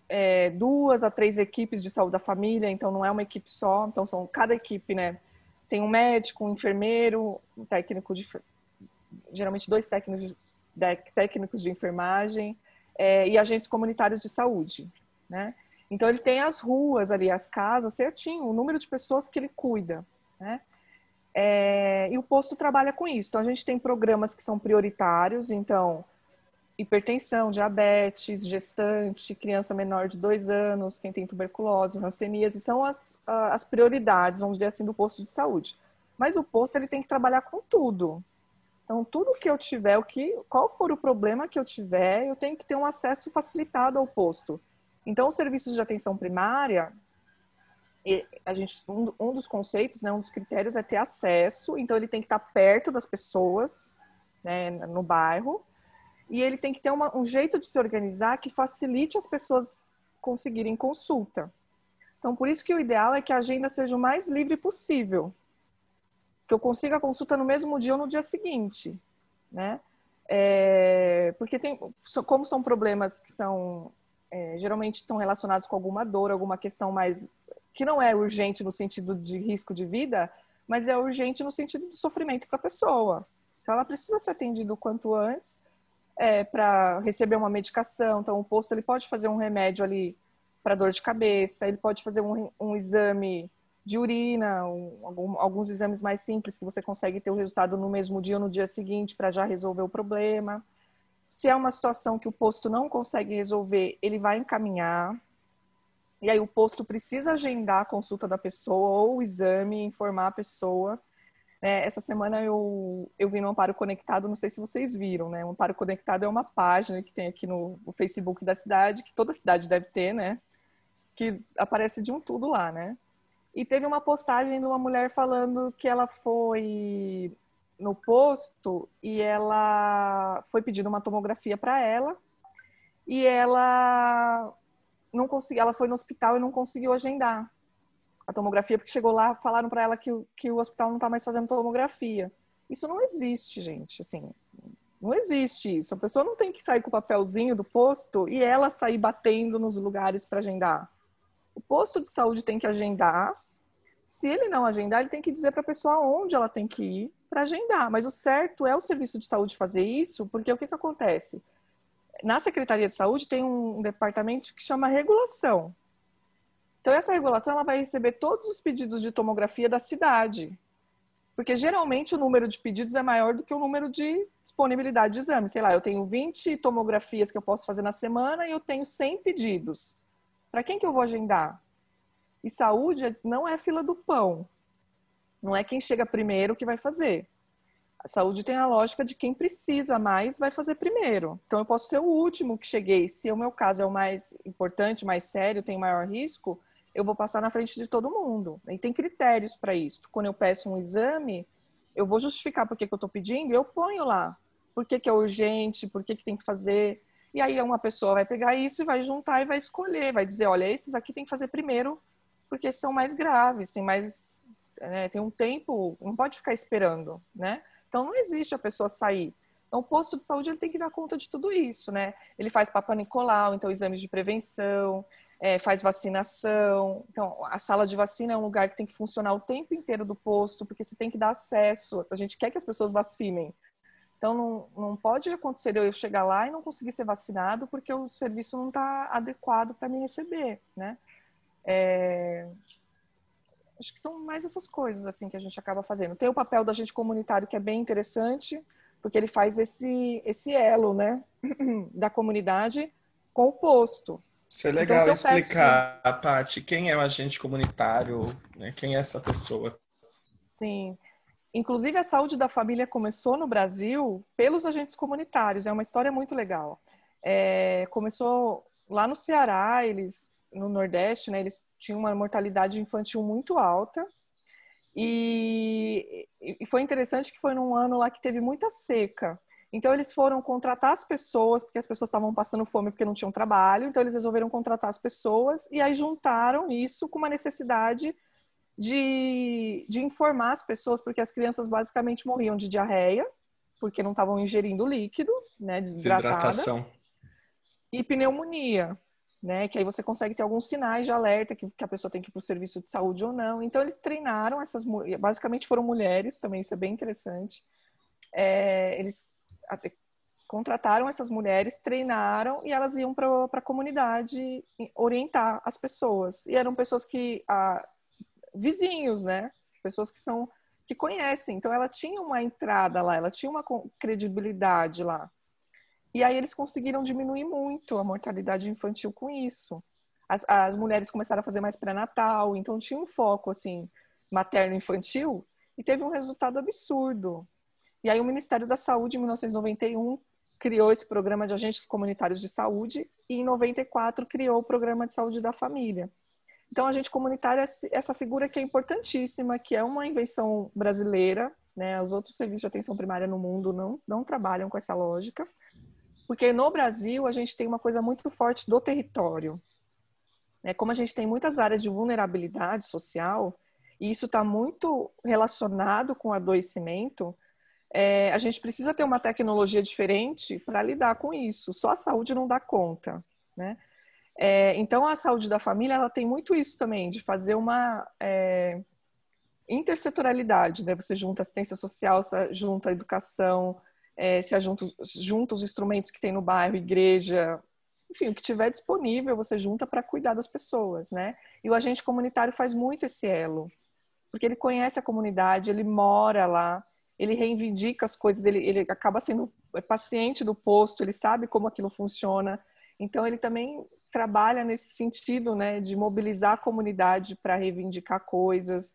é, duas a três equipes de saúde da família, então não é uma equipe só. Então são cada equipe, né? Tem um médico, um enfermeiro, um técnico de geralmente dois técnicos técnicos de enfermagem é, e agentes comunitários de saúde, né? Então ele tem as ruas ali, as casas certinho, o número de pessoas que ele cuida, né? É, e o posto trabalha com isso. Então a gente tem programas que são prioritários, então hipertensão, diabetes, gestante, criança menor de dois anos, quem tem tuberculose, hanseníase, são as, as prioridades, vamos dizer assim, do posto de saúde. Mas o posto ele tem que trabalhar com tudo, então, tudo que eu tiver, o que, qual for o problema que eu tiver, eu tenho que ter um acesso facilitado ao posto. Então, os serviços de atenção primária, a gente, um, um dos conceitos, né, um dos critérios é ter acesso. Então, ele tem que estar perto das pessoas, né, no bairro, e ele tem que ter uma, um jeito de se organizar que facilite as pessoas conseguirem consulta. Então, por isso que o ideal é que a agenda seja o mais livre possível que eu consiga a consulta no mesmo dia ou no dia seguinte, né? É, porque tem, como são problemas que são é, geralmente estão relacionados com alguma dor, alguma questão mais que não é urgente no sentido de risco de vida, mas é urgente no sentido de sofrimento para a pessoa. Então ela precisa ser atendida o quanto antes é, para receber uma medicação. Então o posto ele pode fazer um remédio ali para dor de cabeça, ele pode fazer um, um exame de urina, um, alguns exames mais simples que você consegue ter o resultado no mesmo dia ou no dia seguinte para já resolver o problema. Se é uma situação que o posto não consegue resolver, ele vai encaminhar. E aí o posto precisa agendar a consulta da pessoa ou o exame, informar a pessoa. É, essa semana eu, eu vi no Amparo Conectado, não sei se vocês viram, né? O Amparo Conectado é uma página que tem aqui no, no Facebook da cidade, que toda cidade deve ter, né? Que aparece de um tudo lá, né? E teve uma postagem de uma mulher falando que ela foi no posto e ela foi pedindo uma tomografia para ela e ela não conseguiu, ela foi no hospital e não conseguiu agendar a tomografia porque chegou lá falaram para ela que, que o hospital não está mais fazendo tomografia. Isso não existe, gente. Assim, não existe isso. A pessoa não tem que sair com o papelzinho do posto e ela sair batendo nos lugares para agendar. O posto de saúde tem que agendar. Se ele não agendar, ele tem que dizer para a pessoa onde ela tem que ir para agendar. Mas o certo é o serviço de saúde fazer isso, porque o que, que acontece? Na Secretaria de Saúde tem um departamento que chama regulação. Então, essa regulação ela vai receber todos os pedidos de tomografia da cidade. Porque geralmente o número de pedidos é maior do que o número de disponibilidade de exame. Sei lá, eu tenho 20 tomografias que eu posso fazer na semana e eu tenho 100 pedidos. Para quem que eu vou agendar? E saúde não é fila do pão. Não é quem chega primeiro que vai fazer. A saúde tem a lógica de quem precisa mais vai fazer primeiro. Então eu posso ser o último que cheguei. Se o meu caso é o mais importante, mais sério, tem maior risco, eu vou passar na frente de todo mundo. E tem critérios para isso. Quando eu peço um exame, eu vou justificar por que, eu estou pedindo, eu ponho lá. Por que, que é urgente, por que, que tem que fazer. E aí uma pessoa vai pegar isso e vai juntar e vai escolher, vai dizer, olha, esses aqui tem que fazer primeiro, porque são mais graves, tem mais. Né, tem um tempo, não pode ficar esperando, né? Então não existe a pessoa sair. Então, o posto de saúde ele tem que dar conta de tudo isso, né? Ele faz Papa Nicolau, então exames de prevenção, é, faz vacinação. Então, a sala de vacina é um lugar que tem que funcionar o tempo inteiro do posto, porque você tem que dar acesso. A gente quer que as pessoas vacinem. Então, não, não pode acontecer eu chegar lá e não conseguir ser vacinado porque o serviço não está adequado para me receber, né? É... Acho que são mais essas coisas assim que a gente acaba fazendo. Tem o papel da gente comunitário que é bem interessante, porque ele faz esse, esse elo, né, da comunidade com o posto. Isso é então, legal então, explicar, peço... Paty, quem é o agente comunitário, né? quem é essa pessoa. Sim. Inclusive, a saúde da família começou no Brasil pelos agentes comunitários. É uma história muito legal. É, começou lá no Ceará, eles no Nordeste, né? Eles tinham uma mortalidade infantil muito alta. E, e foi interessante que foi num ano lá que teve muita seca. Então eles foram contratar as pessoas, porque as pessoas estavam passando fome porque não tinham trabalho, então eles resolveram contratar as pessoas e aí juntaram isso com uma necessidade de, de informar as pessoas, porque as crianças basicamente morriam de diarreia, porque não estavam ingerindo líquido, né, desidratação. E pneumonia, né, que aí você consegue ter alguns sinais de alerta que, que a pessoa tem que ir para o serviço de saúde ou não. Então eles treinaram essas, basicamente foram mulheres, também isso é bem interessante. É, eles contrataram essas mulheres, treinaram e elas iam para a comunidade orientar as pessoas. E eram pessoas que ah, vizinhos, né? Pessoas que são que conhecem. Então ela tinha uma entrada lá, ela tinha uma credibilidade lá. E aí eles conseguiram diminuir muito a mortalidade infantil com isso. As, as mulheres começaram a fazer mais pré-natal, então tinha um foco assim materno-infantil e teve um resultado absurdo. E aí o Ministério da Saúde, em 1991, criou esse programa de agentes comunitários de saúde e em 94 criou o programa de saúde da família. Então, a agente comunitário é essa figura que é importantíssima, que é uma invenção brasileira, né? Os outros serviços de atenção primária no mundo não, não trabalham com essa lógica, porque no Brasil a gente tem uma coisa muito forte do território. Né? Como a gente tem muitas áreas de vulnerabilidade social, e isso está muito relacionado com adoecimento, é, a gente precisa ter uma tecnologia diferente para lidar com isso. Só a saúde não dá conta, né? É, então, a saúde da família, ela tem muito isso também, de fazer uma é, intersetorialidade, né? Você junta assistência social, junta educação, é, se junta, junta os instrumentos que tem no bairro, igreja, enfim, o que tiver disponível, você junta para cuidar das pessoas, né? E o agente comunitário faz muito esse elo, porque ele conhece a comunidade, ele mora lá, ele reivindica as coisas, ele, ele acaba sendo paciente do posto, ele sabe como aquilo funciona. Então, ele também trabalha nesse sentido, né, de mobilizar a comunidade para reivindicar coisas,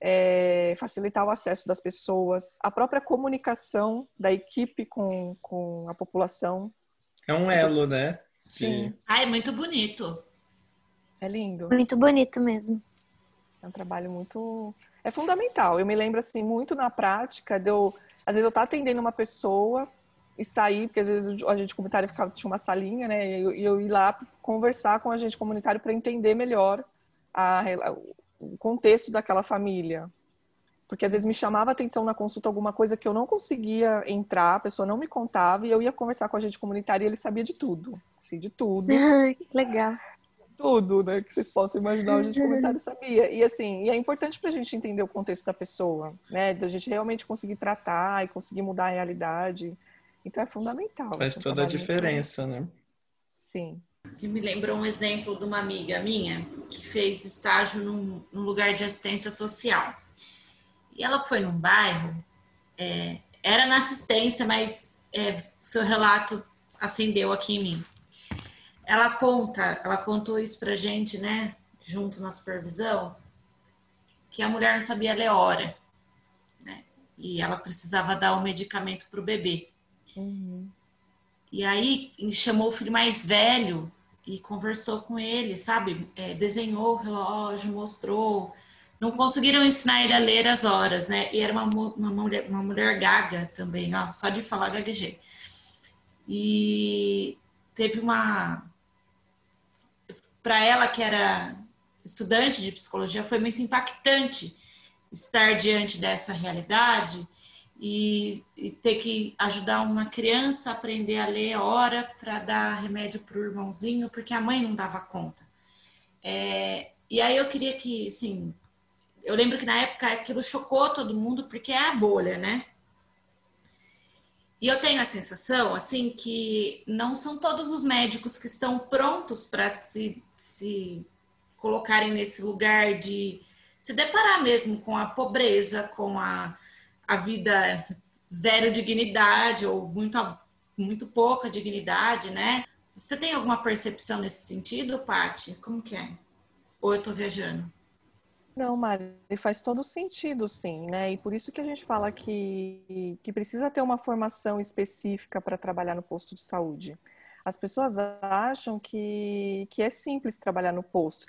é, facilitar o acesso das pessoas, a própria comunicação da equipe com, com a população. É um elo, né? Sim. Ah, é muito bonito. É lindo. Muito bonito mesmo. É um trabalho muito É fundamental. Eu me lembro assim muito na prática de eu, às vezes eu estar atendendo uma pessoa e sair, porque às vezes o agente comunitário ficava, tinha uma salinha, né? E eu, eu ir lá conversar com o agente comunitário para entender melhor a, o contexto daquela família. Porque às vezes me chamava atenção na consulta alguma coisa que eu não conseguia entrar, a pessoa não me contava, e eu ia conversar com a agente comunitário e ele sabia de tudo. Assim, de tudo. que legal. Tudo, né? Que vocês possam imaginar, o agente comunitário sabia. E assim, e é importante para a gente entender o contexto da pessoa, né? Da gente realmente conseguir tratar e conseguir mudar a realidade. Então é fundamental. Faz toda a diferença, né? Sim. Que me lembrou um exemplo de uma amiga minha que fez estágio num, num lugar de assistência social. E ela foi num bairro, é, era na assistência, mas é, o seu relato acendeu aqui em mim. Ela conta, ela contou isso pra gente, né, junto na supervisão, que a mulher não sabia ler hora, né, e ela precisava dar o um medicamento pro bebê. Uhum. E aí chamou o filho mais velho e conversou com ele, sabe? É, desenhou o relógio, mostrou. Não conseguiram ensinar ele a ler as horas, né? E era uma, uma, mulher, uma mulher gaga também, ó, só de falar gaguejei. E teve uma. Para ela, que era estudante de psicologia, foi muito impactante estar diante dessa realidade e, e, ter que ajudar uma criança a aprender a ler hora para dar remédio para o irmãozinho, porque a mãe não dava conta. É, e aí eu queria que, assim, eu lembro que na época aquilo chocou todo mundo, porque é a bolha, né? E eu tenho a sensação, assim, que não são todos os médicos que estão prontos para se, se colocarem nesse lugar de se deparar mesmo com a pobreza, com a a vida zero dignidade ou muito, muito pouca dignidade, né? Você tem alguma percepção nesse sentido, Paty? Como que é? Ou eu tô viajando? Não, Mari, faz todo sentido, sim, né? E por isso que a gente fala que, que precisa ter uma formação específica para trabalhar no posto de saúde. As pessoas acham que, que é simples trabalhar no posto.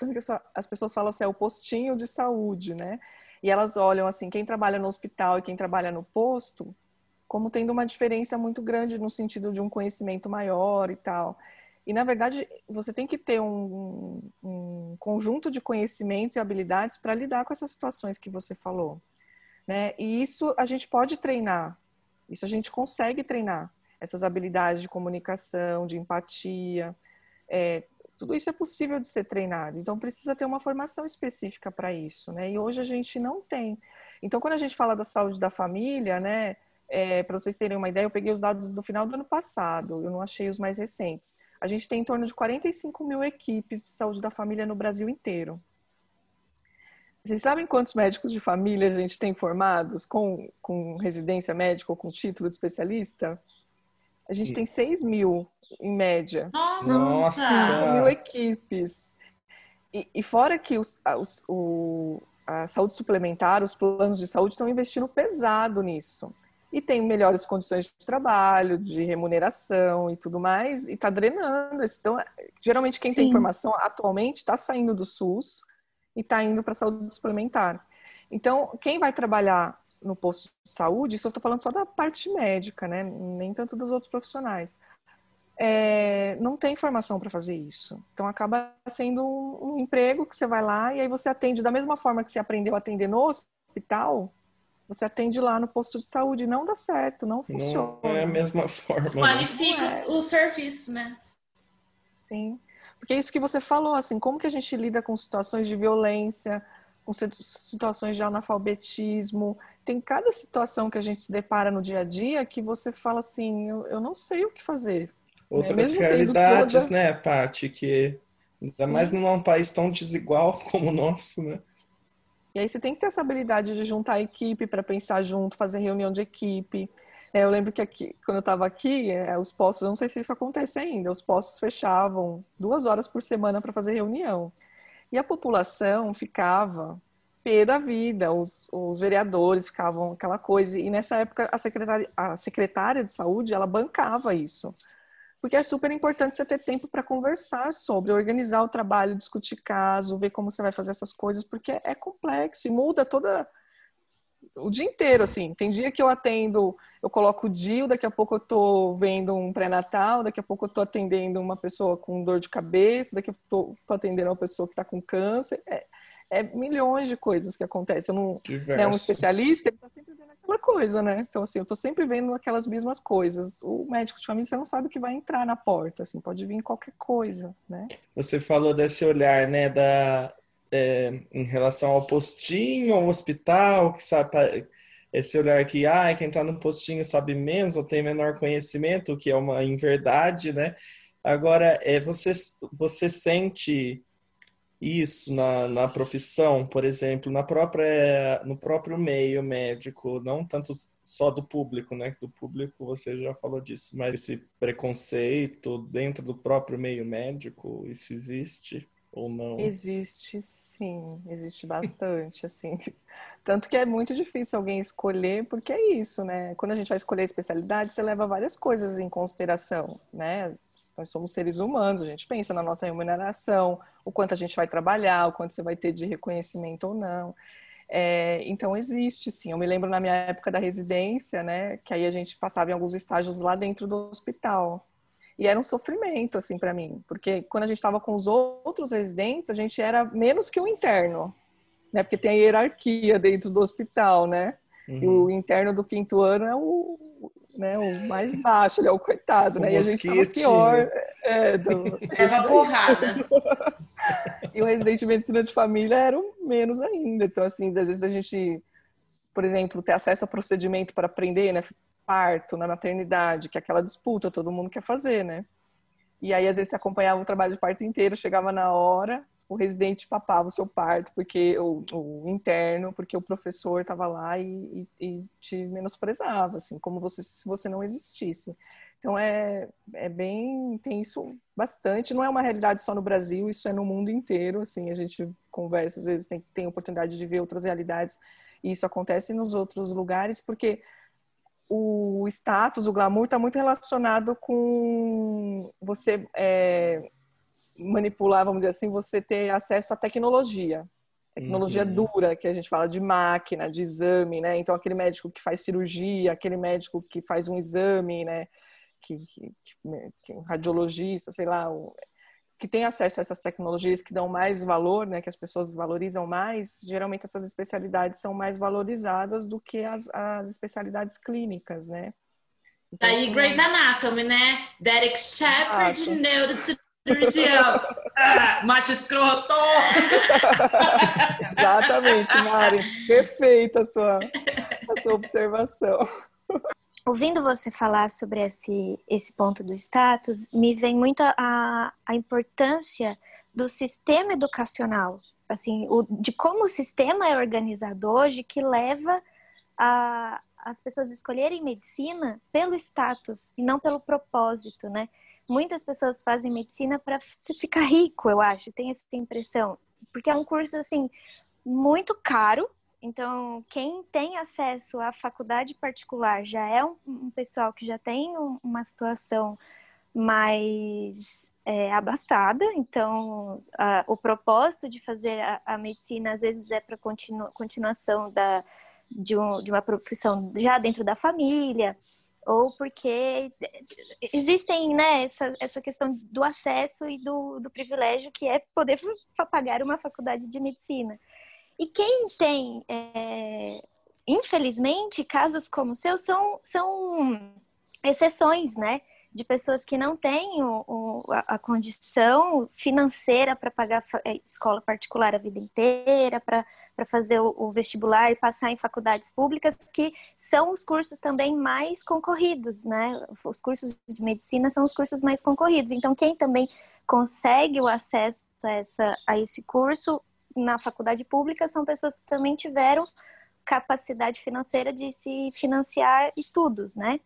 As pessoas falam assim, é o postinho de saúde, né? E elas olham assim, quem trabalha no hospital e quem trabalha no posto, como tendo uma diferença muito grande no sentido de um conhecimento maior e tal. E na verdade, você tem que ter um, um conjunto de conhecimentos e habilidades para lidar com essas situações que você falou. Né? E isso a gente pode treinar, isso a gente consegue treinar, essas habilidades de comunicação, de empatia, é, tudo isso é possível de ser treinado, então precisa ter uma formação específica para isso, né? E hoje a gente não tem. Então, quando a gente fala da saúde da família, né? É, para vocês terem uma ideia, eu peguei os dados do final do ano passado, eu não achei os mais recentes. A gente tem em torno de 45 mil equipes de saúde da família no Brasil inteiro. Vocês sabem quantos médicos de família a gente tem formados com, com residência médica ou com título de especialista? A gente tem 6 mil em média. Nossa! Mil equipes. E, e fora que os, os, o, a saúde suplementar, os planos de saúde estão investindo pesado nisso. E tem melhores condições de trabalho, de remuneração e tudo mais, e está drenando. Então, geralmente quem Sim. tem formação atualmente está saindo do SUS e está indo para a saúde suplementar. Então, quem vai trabalhar no posto de saúde, isso eu estou falando só da parte médica, né? Nem tanto dos outros profissionais é, não tem formação para fazer isso. Então acaba sendo um, um, emprego que você vai lá e aí você atende da mesma forma que você aprendeu a atender no hospital, você atende lá no posto de saúde. Não dá certo, não funciona. Não é a mesma forma. Né? Qualifica é. o serviço, né? Sim. Porque é isso que você falou, assim, como que a gente lida com situações de violência, com situações de analfabetismo. Tem cada situação que a gente se depara no dia a dia que você fala assim, eu, eu não sei o que fazer outras realidades, toda... né, Paty, que ainda Sim. mais num país tão desigual como o nosso, né? E aí você tem que ter essa habilidade de juntar a equipe para pensar junto, fazer reunião de equipe. É, eu lembro que aqui, quando eu estava aqui, é, os postos, não sei se isso acontece ainda, os postos fechavam duas horas por semana para fazer reunião. E a população ficava pé da vida, os, os vereadores ficavam aquela coisa. E nessa época a secretária, a secretária de saúde, ela bancava isso. Porque é super importante você ter tempo para conversar sobre, organizar o trabalho, discutir caso, ver como você vai fazer essas coisas, porque é complexo e muda toda o dia inteiro, assim. Tem dia que eu atendo, eu coloco o DIU, daqui a pouco eu tô vendo um pré-natal, daqui a pouco eu tô atendendo uma pessoa com dor de cabeça, daqui a pouco eu tô, tô atendendo uma pessoa que está com câncer. É, é, milhões de coisas que acontecem. Eu não é um especialista, ele tá sempre vendo aquela coisa, né? Então, assim, eu tô sempre vendo aquelas mesmas coisas. O médico de família, você não sabe o que vai entrar na porta, assim, pode vir qualquer coisa, né? Você falou desse olhar, né, da, é, em relação ao postinho, ao hospital, que sabe esse olhar que ah, quem está no postinho sabe menos ou tem menor conhecimento, que é uma inverdade, né? Agora, é, você, você sente isso na, na profissão, por exemplo, na própria, no próprio meio médico, não tanto só do público, né? Do público você já falou disso, mas esse preconceito dentro do próprio meio médico, isso existe? ou não? Existe, sim, existe bastante, assim. Tanto que é muito difícil alguém escolher, porque é isso, né? Quando a gente vai escolher a especialidade, você leva várias coisas em consideração, né? Nós somos seres humanos, a gente pensa na nossa remuneração, o quanto a gente vai trabalhar, o quanto você vai ter de reconhecimento ou não. É, então existe, sim. Eu me lembro na minha época da residência, né? Que aí a gente passava em alguns estágios lá dentro do hospital. E era um sofrimento, assim, para mim, porque quando a gente estava com os outros residentes, a gente era menos que o interno, né? Porque tem a hierarquia dentro do hospital, né? Uhum. E o interno do quinto ano é o, né, o mais baixo, ele é o coitado, o né? E a gente pior. É, do... Leva porrada. e o residente de medicina de família era o menos ainda. Então, assim, às vezes a gente, por exemplo, ter acesso a procedimento para aprender, né? parto, na maternidade, que é aquela disputa, todo mundo quer fazer, né? E aí, às vezes, você acompanhava o trabalho de parto inteiro, chegava na hora, o residente papava o seu parto, porque o, o interno, porque o professor estava lá e, e, e, te menosprezava, assim, como você, se você não existisse. Então, é, é bem, tem isso bastante, não é uma realidade só no Brasil, isso é no mundo inteiro, assim, a gente conversa, às vezes tem, tem oportunidade de ver outras realidades, e isso acontece nos outros lugares, porque o status, o glamour está muito relacionado com você é, manipular, vamos dizer assim, você ter acesso à tecnologia. Tecnologia uhum. dura, que a gente fala de máquina, de exame, né? Então, aquele médico que faz cirurgia, aquele médico que faz um exame, né? Que, que, que um radiologista, sei lá, que tem acesso a essas tecnologias que dão mais valor, né, que as pessoas valorizam mais, geralmente essas especialidades são mais valorizadas do que as, as especialidades clínicas, né? Então, Daí assim, Grey's Anatomy, né? Derek Shepard, neurocirurgião. ah, macho escroto! Exatamente, Mari. Perfeita a sua, a sua observação ouvindo você falar sobre esse, esse ponto do status, me vem muito a, a importância do sistema educacional, assim, o, de como o sistema é organizado hoje, que leva a, as pessoas escolherem medicina pelo status e não pelo propósito, né? Muitas pessoas fazem medicina para ficar rico, eu acho, tem essa impressão, porque é um curso assim muito caro, então, quem tem acesso à faculdade particular já é um, um pessoal que já tem um, uma situação mais é, abastada. Então, a, o propósito de fazer a, a medicina às vezes é para continu, continuação da, de, um, de uma profissão já dentro da família, ou porque existem né, essa, essa questão do acesso e do, do privilégio que é poder pagar uma faculdade de medicina. E quem tem, é, infelizmente, casos como o seu são, são exceções, né? De pessoas que não têm o, o, a, condição financeira para pagar é, escola particular a vida inteira, para fazer o, o vestibular e passar em faculdades públicas, que são os cursos também mais concorridos, né? Os cursos de medicina são os cursos mais concorridos. Então, quem também consegue o acesso a, essa, a esse curso na faculdade pública são pessoas que também tiveram capacidade financeira de se financiar estudos, né?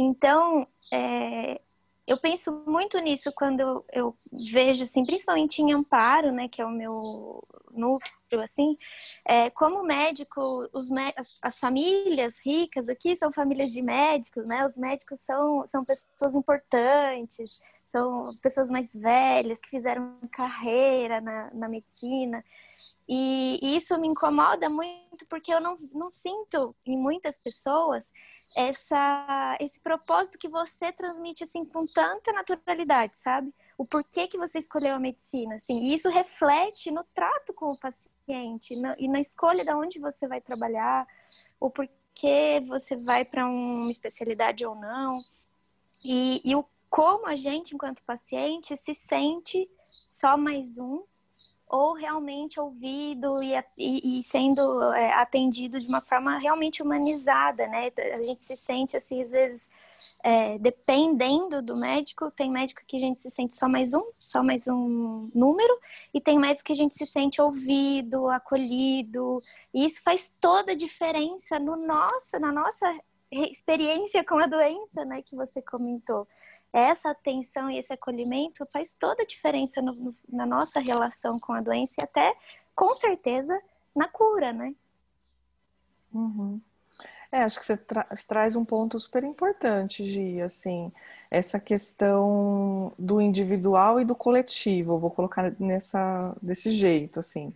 Então, é, eu penso muito nisso quando eu vejo, assim, principalmente em Amparo, né, que é o meu núcleo, assim, é, como médico, os, as, as, famílias ricas aqui são famílias de médicos, né, os médicos são, são pessoas importantes, são pessoas mais velhas, que fizeram carreira na, na medicina, E, isso me incomoda muito porque eu não, não sinto em muitas pessoas essa, esse propósito que você transmite assim com tanta naturalidade, sabe? O porquê que você escolheu a medicina, assim. E isso reflete no trato com o paciente na, e na escolha de onde você vai trabalhar, o porquê você vai para uma especialidade ou não. E, e o como a gente, enquanto paciente, se sente só mais um ou realmente ouvido e, e, sendo é, atendido de uma forma realmente humanizada, né? A gente se sente, assim, às vezes, é, dependendo do médico, tem médico que a gente se sente só mais um, só mais um número, e tem médico que a gente se sente ouvido, acolhido, e isso faz toda a diferença no nossa, na nossa experiência com a doença, né, que você comentou essa atenção e esse acolhimento faz toda a diferença no, na nossa relação com a doença e até, com certeza, na cura, né? Uhum. É, acho que você, tra traz um ponto super importante, Gi, assim, essa questão do individual e do coletivo, vou colocar nessa, desse jeito, assim,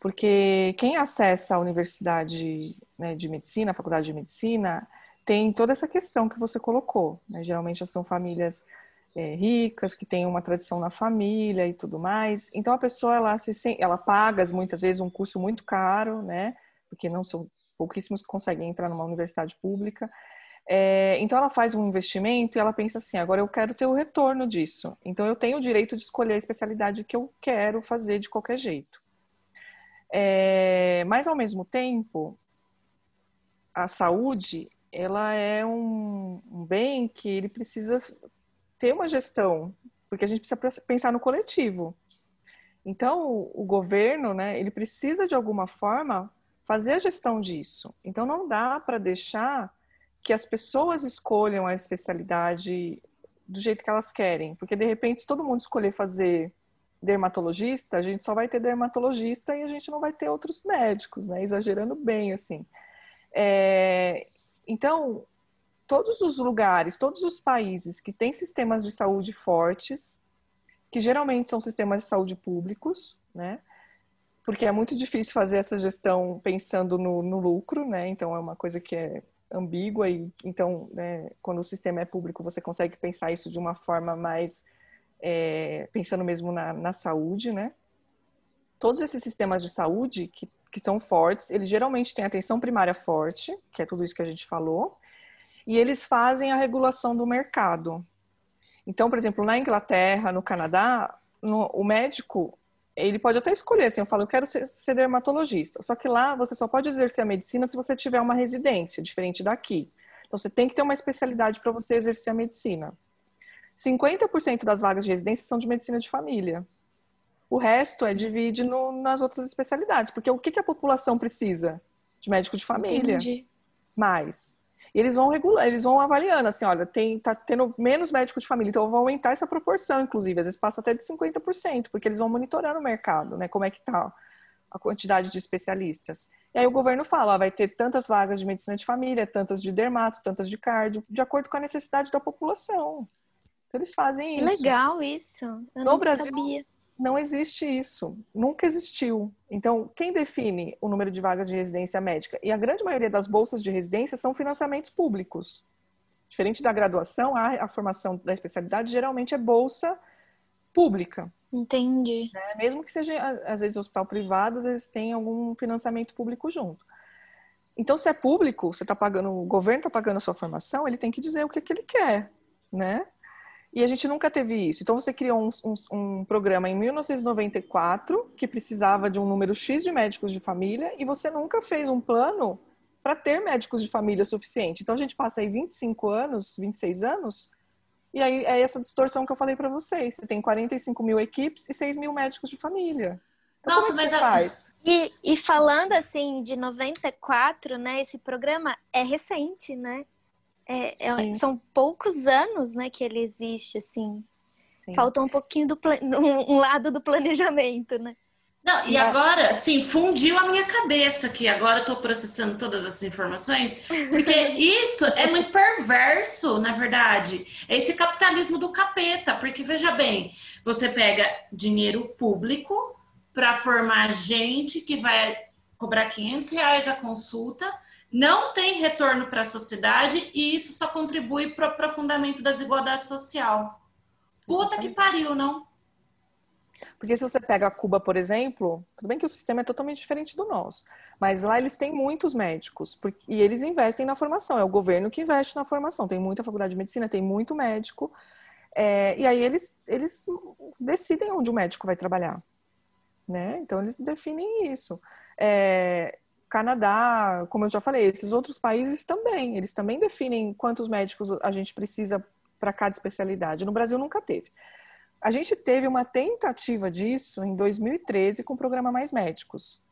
porque quem acessa a universidade né, de medicina, a faculdade de medicina, tem toda essa questão que você colocou. Né? Geralmente são famílias é, ricas, que têm uma tradição na família e tudo mais. Então a pessoa ela, se, ela paga muitas vezes um curso muito caro, né? Porque não são pouquíssimos que conseguem entrar numa universidade pública. É, então ela faz um investimento e ela pensa assim: agora eu quero ter o retorno disso. Então eu tenho o direito de escolher a especialidade que eu quero fazer de qualquer jeito. É, mas ao mesmo tempo, a saúde ela é um, um bem que ele precisa ter uma gestão, porque a gente precisa pensar no coletivo. Então, o governo, né, ele precisa de alguma forma fazer a gestão disso. Então, não dá para deixar que as pessoas escolham a especialidade do jeito que elas querem, porque de repente, se todo mundo escolher fazer dermatologista, a gente só vai ter dermatologista e a gente não vai ter outros médicos, né? Exagerando bem, assim. É, então, todos os lugares, todos os países que têm sistemas de saúde fortes, que geralmente são sistemas de saúde públicos, né? Porque é muito difícil fazer essa gestão pensando no, no lucro, né? Então é uma coisa que é ambígua e então, né, quando o sistema é público, você consegue pensar isso de uma forma mais é, pensando mesmo na, na saúde, né? Todos esses sistemas de saúde que que são fortes, eles geralmente têm atenção primária forte, que é tudo isso que a gente falou, e eles fazem a regulação do mercado. Então, por exemplo, na Inglaterra, no Canadá, no, o médico, ele pode até escolher, assim, eu falo, eu quero ser, ser dermatologista, só que lá você só pode exercer a medicina se você tiver uma residência, diferente daqui. Então, você tem que ter uma especialidade para você exercer a medicina. 50% das vagas de residência são de medicina de família. O resto é divide no, nas outras especialidades. Porque o que, que a população precisa? De médico de família. Entendi. Mais. E eles vão regular, eles vão avaliando, assim, olha, tem, tá tendo menos médico de família, então vão aumentar essa proporção, inclusive, às vezes passa até de 50%, porque eles vão monitorando o mercado, né, como é que tá a quantidade de especialistas. E aí o governo fala, ó, vai ter tantas vagas de medicina de família, tantas de dermato, tantas de cardio, de acordo com a necessidade da população. Então eles fazem isso. Legal isso. Eu no Brasil, sabia não existe isso, nunca existiu. Então, quem define o número de vagas de residência médica? E a grande maioria das bolsas de residência são financiamentos públicos. Diferente da graduação, a, a formação da especialidade geralmente é bolsa pública. Entendi. Né? Mesmo que seja, às vezes, hospital privado, às vezes tem algum financiamento público junto. Então, se é público, você está pagando, o governo está pagando a sua formação, ele tem que dizer o que, que ele quer, né? E a gente nunca teve isso. Então você criou um, um, um, programa em 1994 que precisava de um número X de médicos de família e você nunca fez um plano para ter médicos de família suficiente. Então a gente passa aí 25 anos, 26 anos, e aí é essa distorção que eu falei para vocês. Você tem 45 mil equipes e 6 mil médicos de família. Então, Nossa, é mas a... faz? E, e falando assim de 94, né? Esse programa é recente, né? É, é, são poucos anos, né, que ele existe, assim. Sim. Falta um pouquinho do um, um lado do planejamento, né? Não, e agora, sim, fundiu a minha cabeça que agora eu tô processando todas essas informações, porque isso é muito perverso, na verdade. É esse capitalismo do capeta, porque veja bem, você pega dinheiro público para formar gente que vai cobrar 500 reais a consulta, não tem retorno para a sociedade e isso só contribui para o aprofundamento da desigualdade social. Puta que pariu, não? Porque se você pega Cuba, por exemplo, tudo bem que o sistema é totalmente diferente do nosso, mas lá eles têm muitos médicos porque, e eles investem na formação. É o governo que investe na formação. Tem muita faculdade de medicina, tem muito médico. É, e aí eles, eles decidem onde o médico vai trabalhar. Né? Então eles definem isso. É, Canadá, como eu já falei, esses outros países também, eles também definem quantos médicos a gente precisa para cada especialidade. No Brasil nunca teve. A gente teve uma tentativa disso em 2013 com o programa Mais Médicos.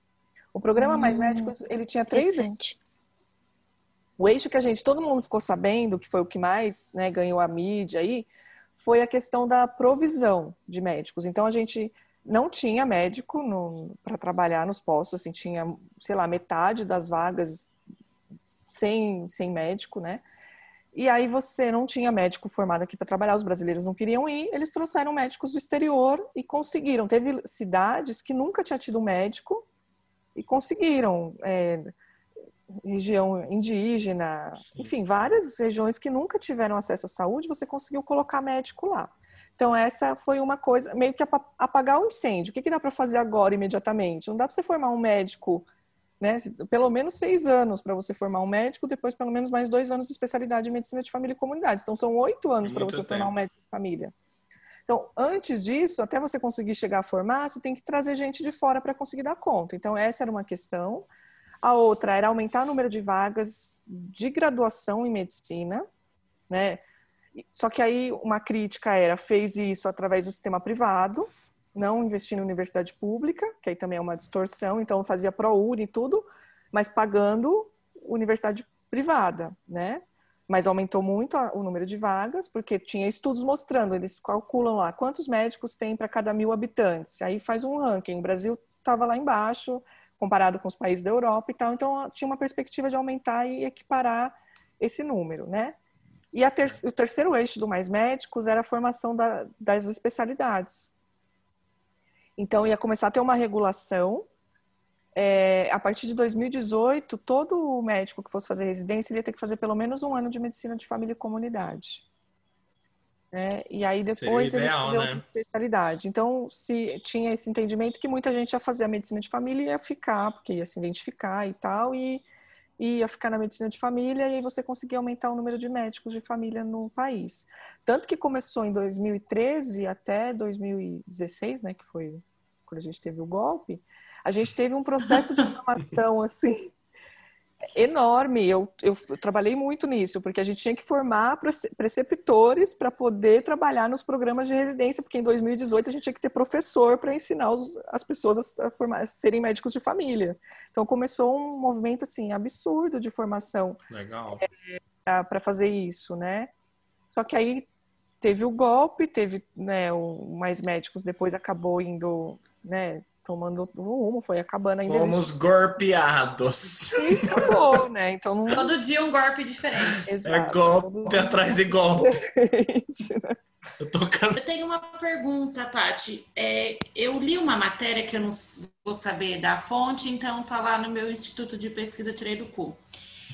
O programa hum, Mais Médicos, ele tinha três eixos. O eixo que a gente, todo mundo ficou sabendo, que foi o que mais né, ganhou a mídia aí, foi a questão da provisão de médicos. Então, a gente não tinha médico para trabalhar nos postos, assim, tinha, sei lá, metade das vagas sem, sem médico, né? E aí você não tinha médico formado aqui para trabalhar, os brasileiros não queriam ir, eles trouxeram médicos do exterior e conseguiram. Teve cidades que nunca tinha tido médico e conseguiram. É, região indígena, enfim, várias regiões que nunca tiveram acesso à saúde, você conseguiu colocar médico lá. Então, essa foi uma coisa, meio que apagar o incêndio. O que, que dá para fazer agora, imediatamente? Não dá para você formar um médico, né? Pelo menos seis anos para você formar um médico, depois pelo menos mais dois anos de especialidade em medicina de família e comunidade. Então, são oito anos para você tempo. formar um médico de família. Então, antes disso, até você conseguir chegar a formar, você tem que trazer gente de fora para conseguir dar conta. Então, essa era uma questão. A outra era aumentar o número de vagas de graduação em medicina, né? Só que aí uma crítica era, fez isso através do sistema privado, não investindo em universidade pública, que aí também é uma distorção, então fazia ProUni e tudo, mas pagando universidade privada, né? Mas aumentou muito o número de vagas, porque tinha estudos mostrando, eles calculam lá quantos médicos tem para cada mil habitantes. Aí faz um ranking. O Brasil estava lá embaixo, comparado com os países da Europa e tal, então tinha uma perspectiva de aumentar e equiparar esse número, né? E ter, o terceiro eixo do Mais Médicos era a formação da, das especialidades. Então, ia começar a ter uma regulação. É, a partir de 2018, todo médico que fosse fazer residência ia ter que fazer pelo menos um ano de medicina de família e comunidade. É, e aí depois Seria ideal, ele fazer né? outra especialidade. Então, se tinha esse entendimento que muita gente ia fazer a medicina de família e ia ficar, porque ia se identificar e tal, e e ia ficar na medicina de família e aí você conseguia aumentar o número de médicos de família no país. Tanto que começou em 2013 até 2016, né, que foi quando a gente teve o golpe, a gente teve um processo de formação assim enorme. Eu, eu, trabalhei muito nisso, porque a gente tinha que formar preceptores para poder trabalhar nos programas de residência, porque em 2018 a gente tinha que ter professor para ensinar os, as pessoas a, formar, a serem médicos de família. Então começou um movimento assim absurdo de formação. Legal. É, para fazer isso, né? Só que aí teve o golpe, teve né, o mais médicos depois acabou indo, né, tomando rumo, foi acabando ainda. Fomos existe... golpeados. E acabou, né? Então não... Todo dia um golpe diferente. É Exato, é golpe atrás de golpe. Né? Eu, tô cansado. eu tenho uma pergunta, Paty. É, eu li uma matéria que eu não vou saber da fonte, então tá lá no meu Instituto de Pesquisa Tirei do Cu.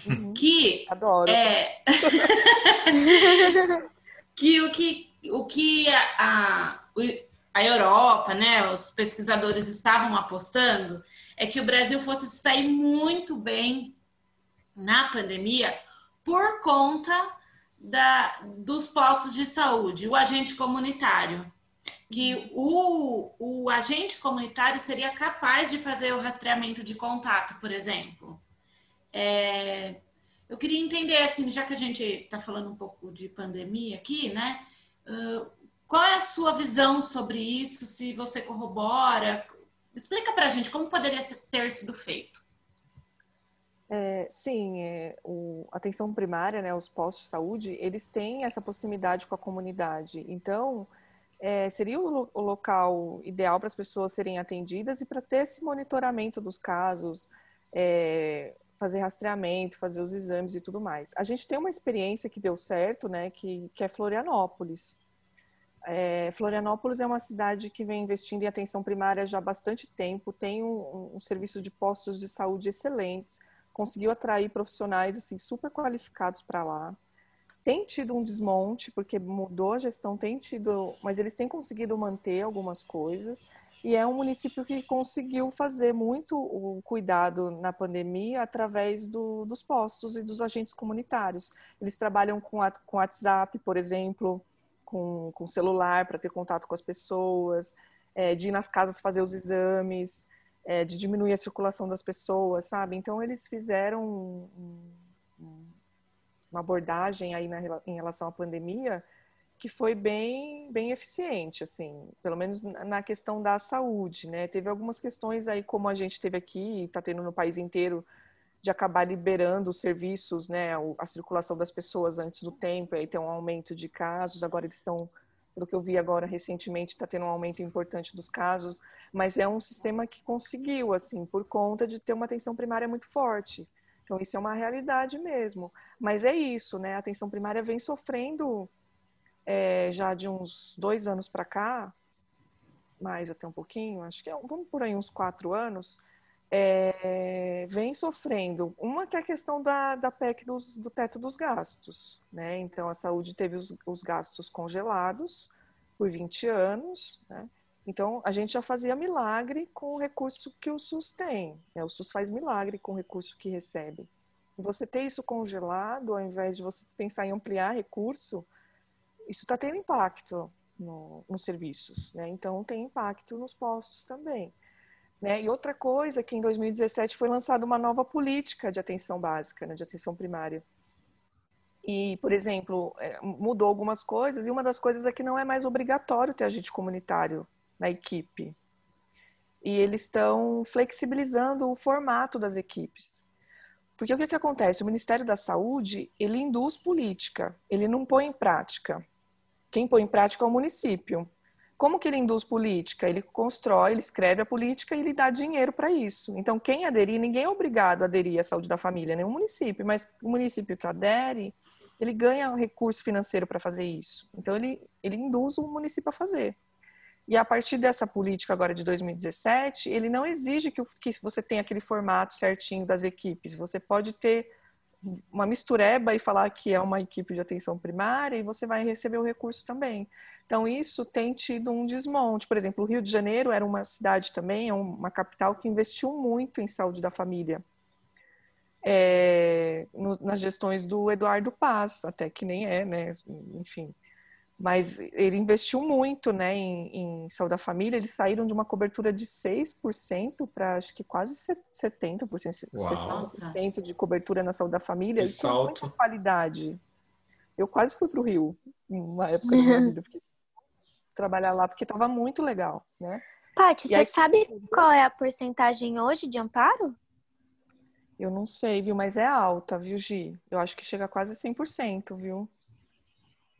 Uhum. Que Adoro. É... que o que o que a, a a Europa, né, os pesquisadores estavam apostando, é que o Brasil fosse sair muito bem na pandemia por conta da, dos postos de saúde, o agente comunitário. Que o, o agente comunitário seria capaz de fazer o rastreamento de contato, por exemplo. É, eu queria entender, assim, já que a gente está falando um pouco de pandemia aqui, né? Uh, qual é a sua visão sobre isso? Se você corrobora? Explica para a gente como poderia ter sido feito. É, sim, é, o, a atenção primária, né, os postos de saúde, eles têm essa proximidade com a comunidade. Então, é, seria o, o, local ideal para as pessoas serem atendidas e para ter esse monitoramento dos casos, é, fazer rastreamento, fazer os exames e tudo mais. A gente tem uma experiência que deu certo, né, que, que é Florianópolis. É, Florianópolis é uma cidade que vem investindo em atenção primária já há bastante tempo, tem um, um serviço de postos de saúde excelentes, conseguiu atrair profissionais assim super qualificados para lá. Tem tido um desmonte porque mudou a gestão, tem tido, mas eles têm conseguido manter algumas coisas e é um município que conseguiu fazer muito o cuidado na pandemia através do, dos postos e dos agentes comunitários. Eles trabalham com, a, com WhatsApp, por exemplo, com, com celular para ter contato com as pessoas, é, de ir nas casas fazer os exames, é, de diminuir a circulação das pessoas, sabe? Então eles fizeram um, um, uma abordagem aí na, em relação à pandemia que foi bem, bem eficiente, assim, pelo menos na questão da saúde, né? Teve algumas questões aí, como a gente teve aqui, está tendo no país inteiro, de acabar liberando os serviços, né? A circulação das pessoas antes do tempo, aí tem um aumento de casos, agora eles estão, pelo que eu vi agora recentemente, está tendo um aumento importante dos casos, mas é um sistema que conseguiu, assim, por conta de ter uma atenção primária muito forte. Então, isso é uma realidade mesmo. Mas é isso, né? A atenção primária vem sofrendo é, já de uns dois anos para cá, mais até um pouquinho, acho que é, vamos por aí uns quatro anos, é, vem sofrendo. Uma que é a questão da, da PEC dos, do teto dos gastos. Né? Então, a saúde teve os, os gastos congelados por 20 anos. Né? Então, a gente já fazia milagre com o recurso que o SUS tem. Né? O SUS faz milagre com o recurso que recebe. Você ter isso congelado, ao invés de você pensar em ampliar recurso, isso está tendo impacto no, nos serviços, né? Então tem impacto nos postos também. Né? E outra coisa que em 2017 foi lançada uma nova política de atenção básica, né? de atenção primária. E, por exemplo, é, mudou algumas coisas, e uma das coisas é que não é mais obrigatório ter agente comunitário na equipe. E eles estão flexibilizando o formato das equipes. Porque o que, que acontece? O Ministério da Saúde, ele induz política, ele não põe em prática. Quem põe em prática é o município. Como que ele induz política? Ele constrói, ele escreve a política e ele dá dinheiro para isso. Então, quem aderir, ninguém é obrigado a aderir à saúde da família, nenhum município, mas o município que adere, ele ganha um recurso financeiro para fazer isso. Então, ele, ele induz o município a fazer. E a partir dessa política agora de 2017, ele não exige que, que você tenha aquele formato certinho das equipes. Você pode ter uma mistureba e falar que é uma equipe de atenção primária e você vai receber o recurso também. Então, isso tem tido um desmonte. Por exemplo, o Rio de Janeiro era uma cidade também, é uma capital que investiu muito em saúde da família. É, no, nas gestões do Eduardo Paz, até que nem é, né? Enfim mas ele investiu muito né, em, em, saúde da família. Eles saíram de uma cobertura de 6% para acho que quase 70%, Uau. 60% de cobertura na saúde da família. Que e salto. com muita qualidade. Eu quase fui para o Rio, uma época da minha vida, porque trabalhar lá, porque estava muito legal. Né? Paty, você aí, sabe qual é a porcentagem hoje de amparo? Eu não sei, viu? Mas é alta, viu, Gi? Eu acho que chega a quase 100%, viu?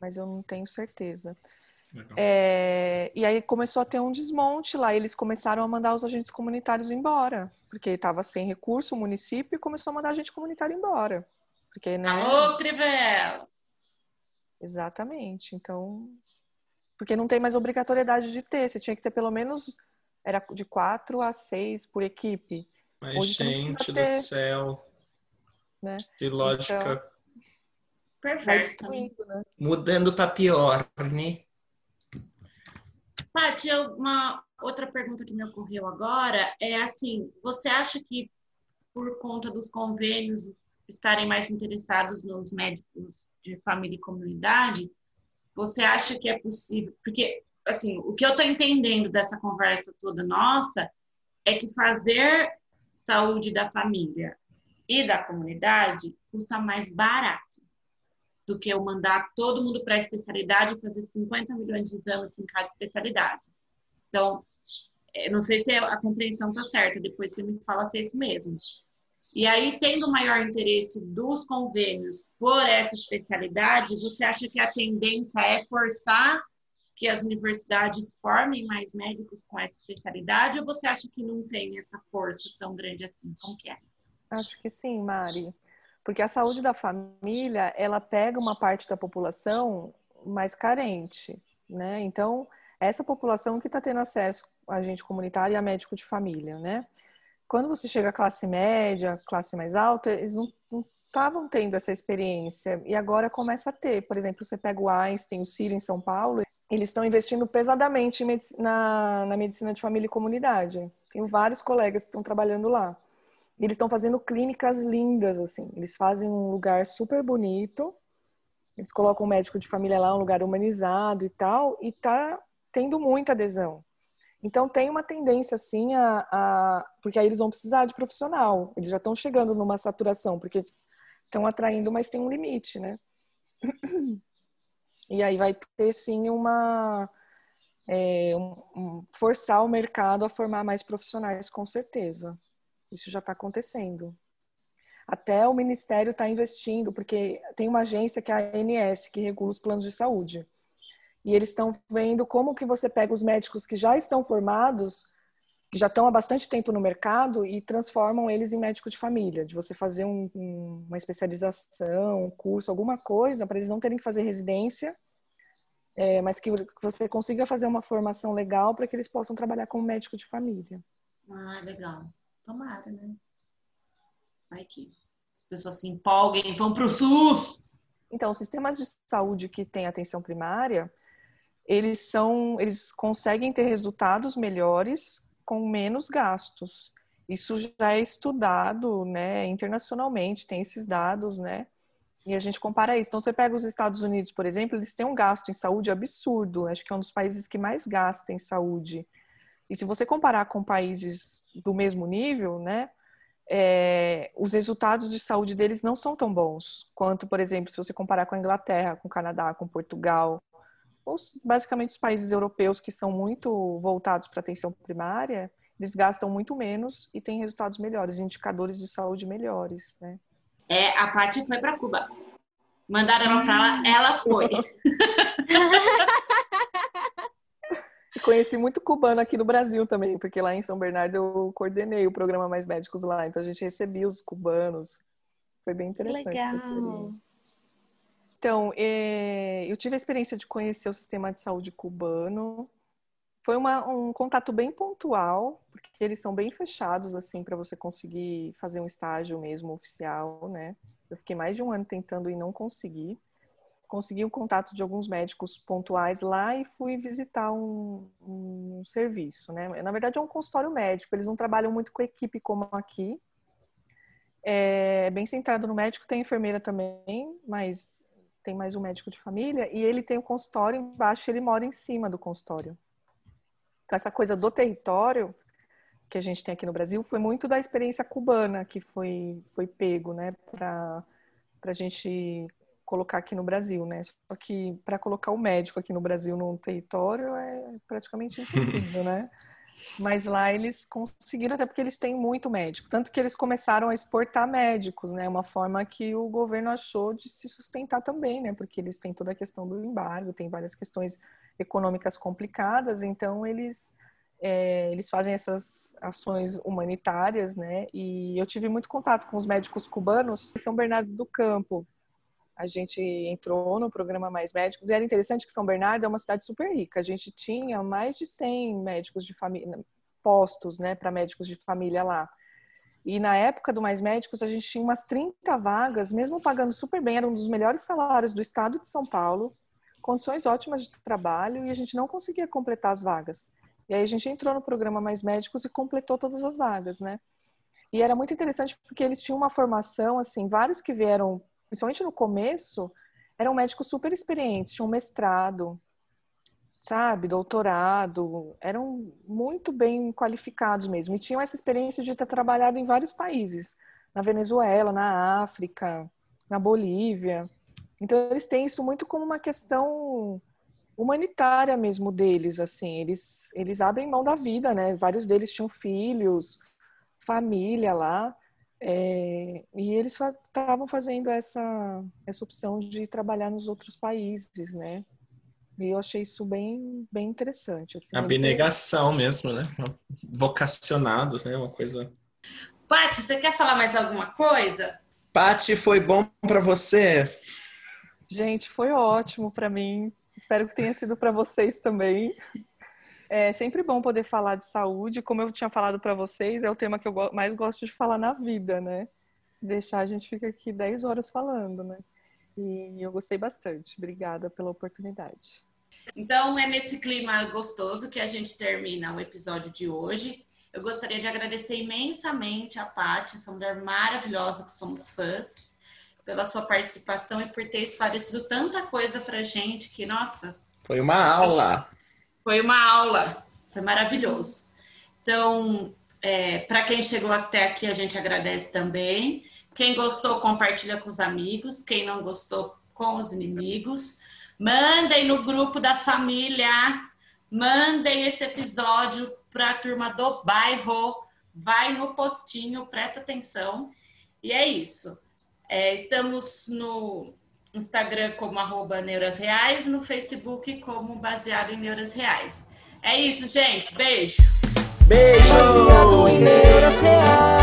mas eu não tenho certeza. É, e aí começou a ter um desmonte lá, eles começaram a mandar os agentes comunitários embora, porque estava sem recurso o município e começou a mandar agente comunitário embora. Porque, né, Alô, Crivella! Exatamente, então... Porque não tem mais obrigatoriedade de ter, você tinha que ter pelo menos, era de quatro a seis por equipe. Mas, Hoje, gente do céu, né? que lógica... Então, Perfeito. Né? Mudando para pior, né? Paty, uma outra pergunta que me ocorreu agora é assim: você acha que por conta dos convênios estarem mais interessados nos médicos de família e comunidade, você acha que é possível? Porque, assim, o que eu estou entendendo dessa conversa toda nossa é que fazer saúde da família e da comunidade custa mais barato do que eu mandar todo mundo para a especialidade e fazer 50 milhões de exames em cada especialidade. Então, eu não sei se a compreensão está certa, depois você me fala se é isso mesmo. E aí, tendo maior interesse dos convênios por essa especialidade, você acha que a tendência é forçar que as universidades formem mais médicos com essa especialidade ou você acha que não tem essa força tão grande assim? Como que é? Acho que sim, Mari. Porque a saúde da família, ela pega uma parte da população mais carente, né? Então, essa população que está tendo acesso a agente comunitário e a médico de família, né? Quando você chega à classe média, classe mais alta, eles não estavam tendo essa experiência e agora começa a ter. Por exemplo, você pega o Einstein, o Ciro em São Paulo, eles estão investindo pesadamente na, na medicina de família e comunidade. Tenho vários colegas que estão trabalhando lá. Eles estão fazendo clínicas lindas, assim. Eles fazem um lugar super bonito. Eles colocam um médico de família lá, um lugar humanizado e tal. E tá tendo muita adesão. Então tem uma tendência, assim, a, a... Porque aí eles vão precisar de profissional. Eles já estão chegando numa saturação, porque estão atraindo, mas tem um limite, né? E aí vai ter, sim, uma... É, um, um, forçar o mercado a formar mais profissionais, com certeza. Isso já está acontecendo. Até o Ministério está investindo, porque tem uma agência que é a ANS, que regula os planos de saúde. E eles estão vendo como que você pega os médicos que já estão formados, que já estão há bastante tempo no mercado, e transformam eles em médico de família. De você fazer um, um, uma especialização, um curso, alguma coisa, para eles não terem que fazer residência, é, mas que você consiga fazer uma formação legal para que eles possam trabalhar como médico de família. Ah, legal. Tomara, né? Vai que as pessoas se empolguem, vão para o SUS. Então, sistemas de saúde que têm atenção primária, eles são, eles conseguem ter resultados melhores com menos gastos. Isso já é estudado, né, internacionalmente, tem esses dados, né? E a gente compara isso. Então, você pega os Estados Unidos, por exemplo, eles têm um gasto em saúde absurdo. Acho que é um dos países que mais gasta em saúde. E se você comparar com países do mesmo nível, né, é, os resultados de saúde deles não são tão bons quanto, por exemplo, se você comparar com a Inglaterra, com o Canadá, com Portugal, os, basicamente os países europeus que são muito voltados para atenção primária, eles gastam muito menos e têm resultados melhores, indicadores de saúde melhores, né? É, a Paty foi para Cuba. Mandaram ela para lá, ela foi. Conheci muito cubano aqui no Brasil também, porque lá em São Bernardo eu coordenei o programa Mais Médicos lá, então a gente recebia os cubanos. Foi bem interessante Legal. essa experiência. Então, é, eu tive a experiência de conhecer o sistema de saúde cubano. Foi uma, um contato bem pontual, porque eles são bem fechados, assim, para você conseguir fazer um estágio mesmo oficial, né? Eu fiquei mais de um ano tentando e não consegui consegui o contato de alguns médicos pontuais lá e fui visitar um, um, serviço, né? Na verdade é um consultório médico, eles não trabalham muito com equipe como aqui. É bem centrado no médico, tem enfermeira também, mas tem mais um médico de família e ele tem o um consultório embaixo, ele mora em cima do consultório. Então essa coisa do território que a gente tem aqui no Brasil foi muito da experiência cubana que foi foi pego, né, para a gente colocar aqui no Brasil, né? Só que para colocar o médico aqui no Brasil num território é praticamente impossível, né? Mas lá eles conseguiram, até porque eles têm muito médico. Tanto que eles começaram a exportar médicos, né? Uma forma que o governo achou de se sustentar também, né? Porque eles têm toda a questão do embargo, tem várias questões econômicas complicadas, então eles. É, eles fazem essas ações humanitárias, né? E eu tive muito contato com os médicos cubanos em São Bernardo do Campo, a gente entrou no programa Mais Médicos e era interessante que São Bernardo é uma cidade super rica. A gente tinha mais de 100 médicos de família, postos, né, para médicos de família lá. E na época do Mais Médicos, a gente tinha umas 30 vagas, mesmo pagando super bem, era um dos melhores salários do estado de São Paulo, condições ótimas de trabalho, e a gente não conseguia completar as vagas. E aí a gente entrou no programa Mais Médicos e completou todas as vagas, né? E era muito interessante porque eles tinham uma formação, assim, vários que vieram principalmente no começo, eram médicos super experientes, tinham mestrado, sabe, doutorado, eram muito bem qualificados mesmo. E tinham essa experiência de ter trabalhado em vários países, na Venezuela, na África, na Bolívia. Então eles têm isso muito como uma questão humanitária mesmo deles, assim, eles eles abrem mão da vida, né? Vários deles tinham filhos, família lá. É, e eles estavam fazendo essa, essa opção de trabalhar nos outros países, né? E eu achei isso bem, bem interessante. Assim, Abnegação têm... mesmo, né? Vocacionados, né? Uma coisa. Paty, você quer falar mais alguma coisa? Paty, foi bom para você? Gente, foi ótimo para mim. Espero que tenha sido para vocês também. É sempre bom poder falar de saúde. Como eu tinha falado para vocês, é o tema que eu mais gosto de falar na vida, né? Se deixar, a gente fica aqui 10 horas falando, né? E eu gostei bastante. Obrigada pela oportunidade. Então, é nesse clima gostoso que a gente termina o episódio de hoje. Eu gostaria de agradecer imensamente a Paty, essa mulher maravilhosa que somos fãs, pela sua participação e por ter esclarecido tanta coisa pra gente que, nossa. Foi uma aula. Foi uma aula. Foi maravilhoso. Então, é, para quem chegou até aqui, a gente agradece também. Quem gostou, compartilha com os amigos. Quem não gostou, com os inimigos. Mandem no grupo da família. Mandem esse episódio para a turma do bairro. Vai no postinho, presta atenção. E é isso. É, estamos no Instagram como arroba Neuras Reais, no Facebook como baseado em Neuras Reais. É isso, gente. Beijo. Beijo. Baseado em Neuras Reais.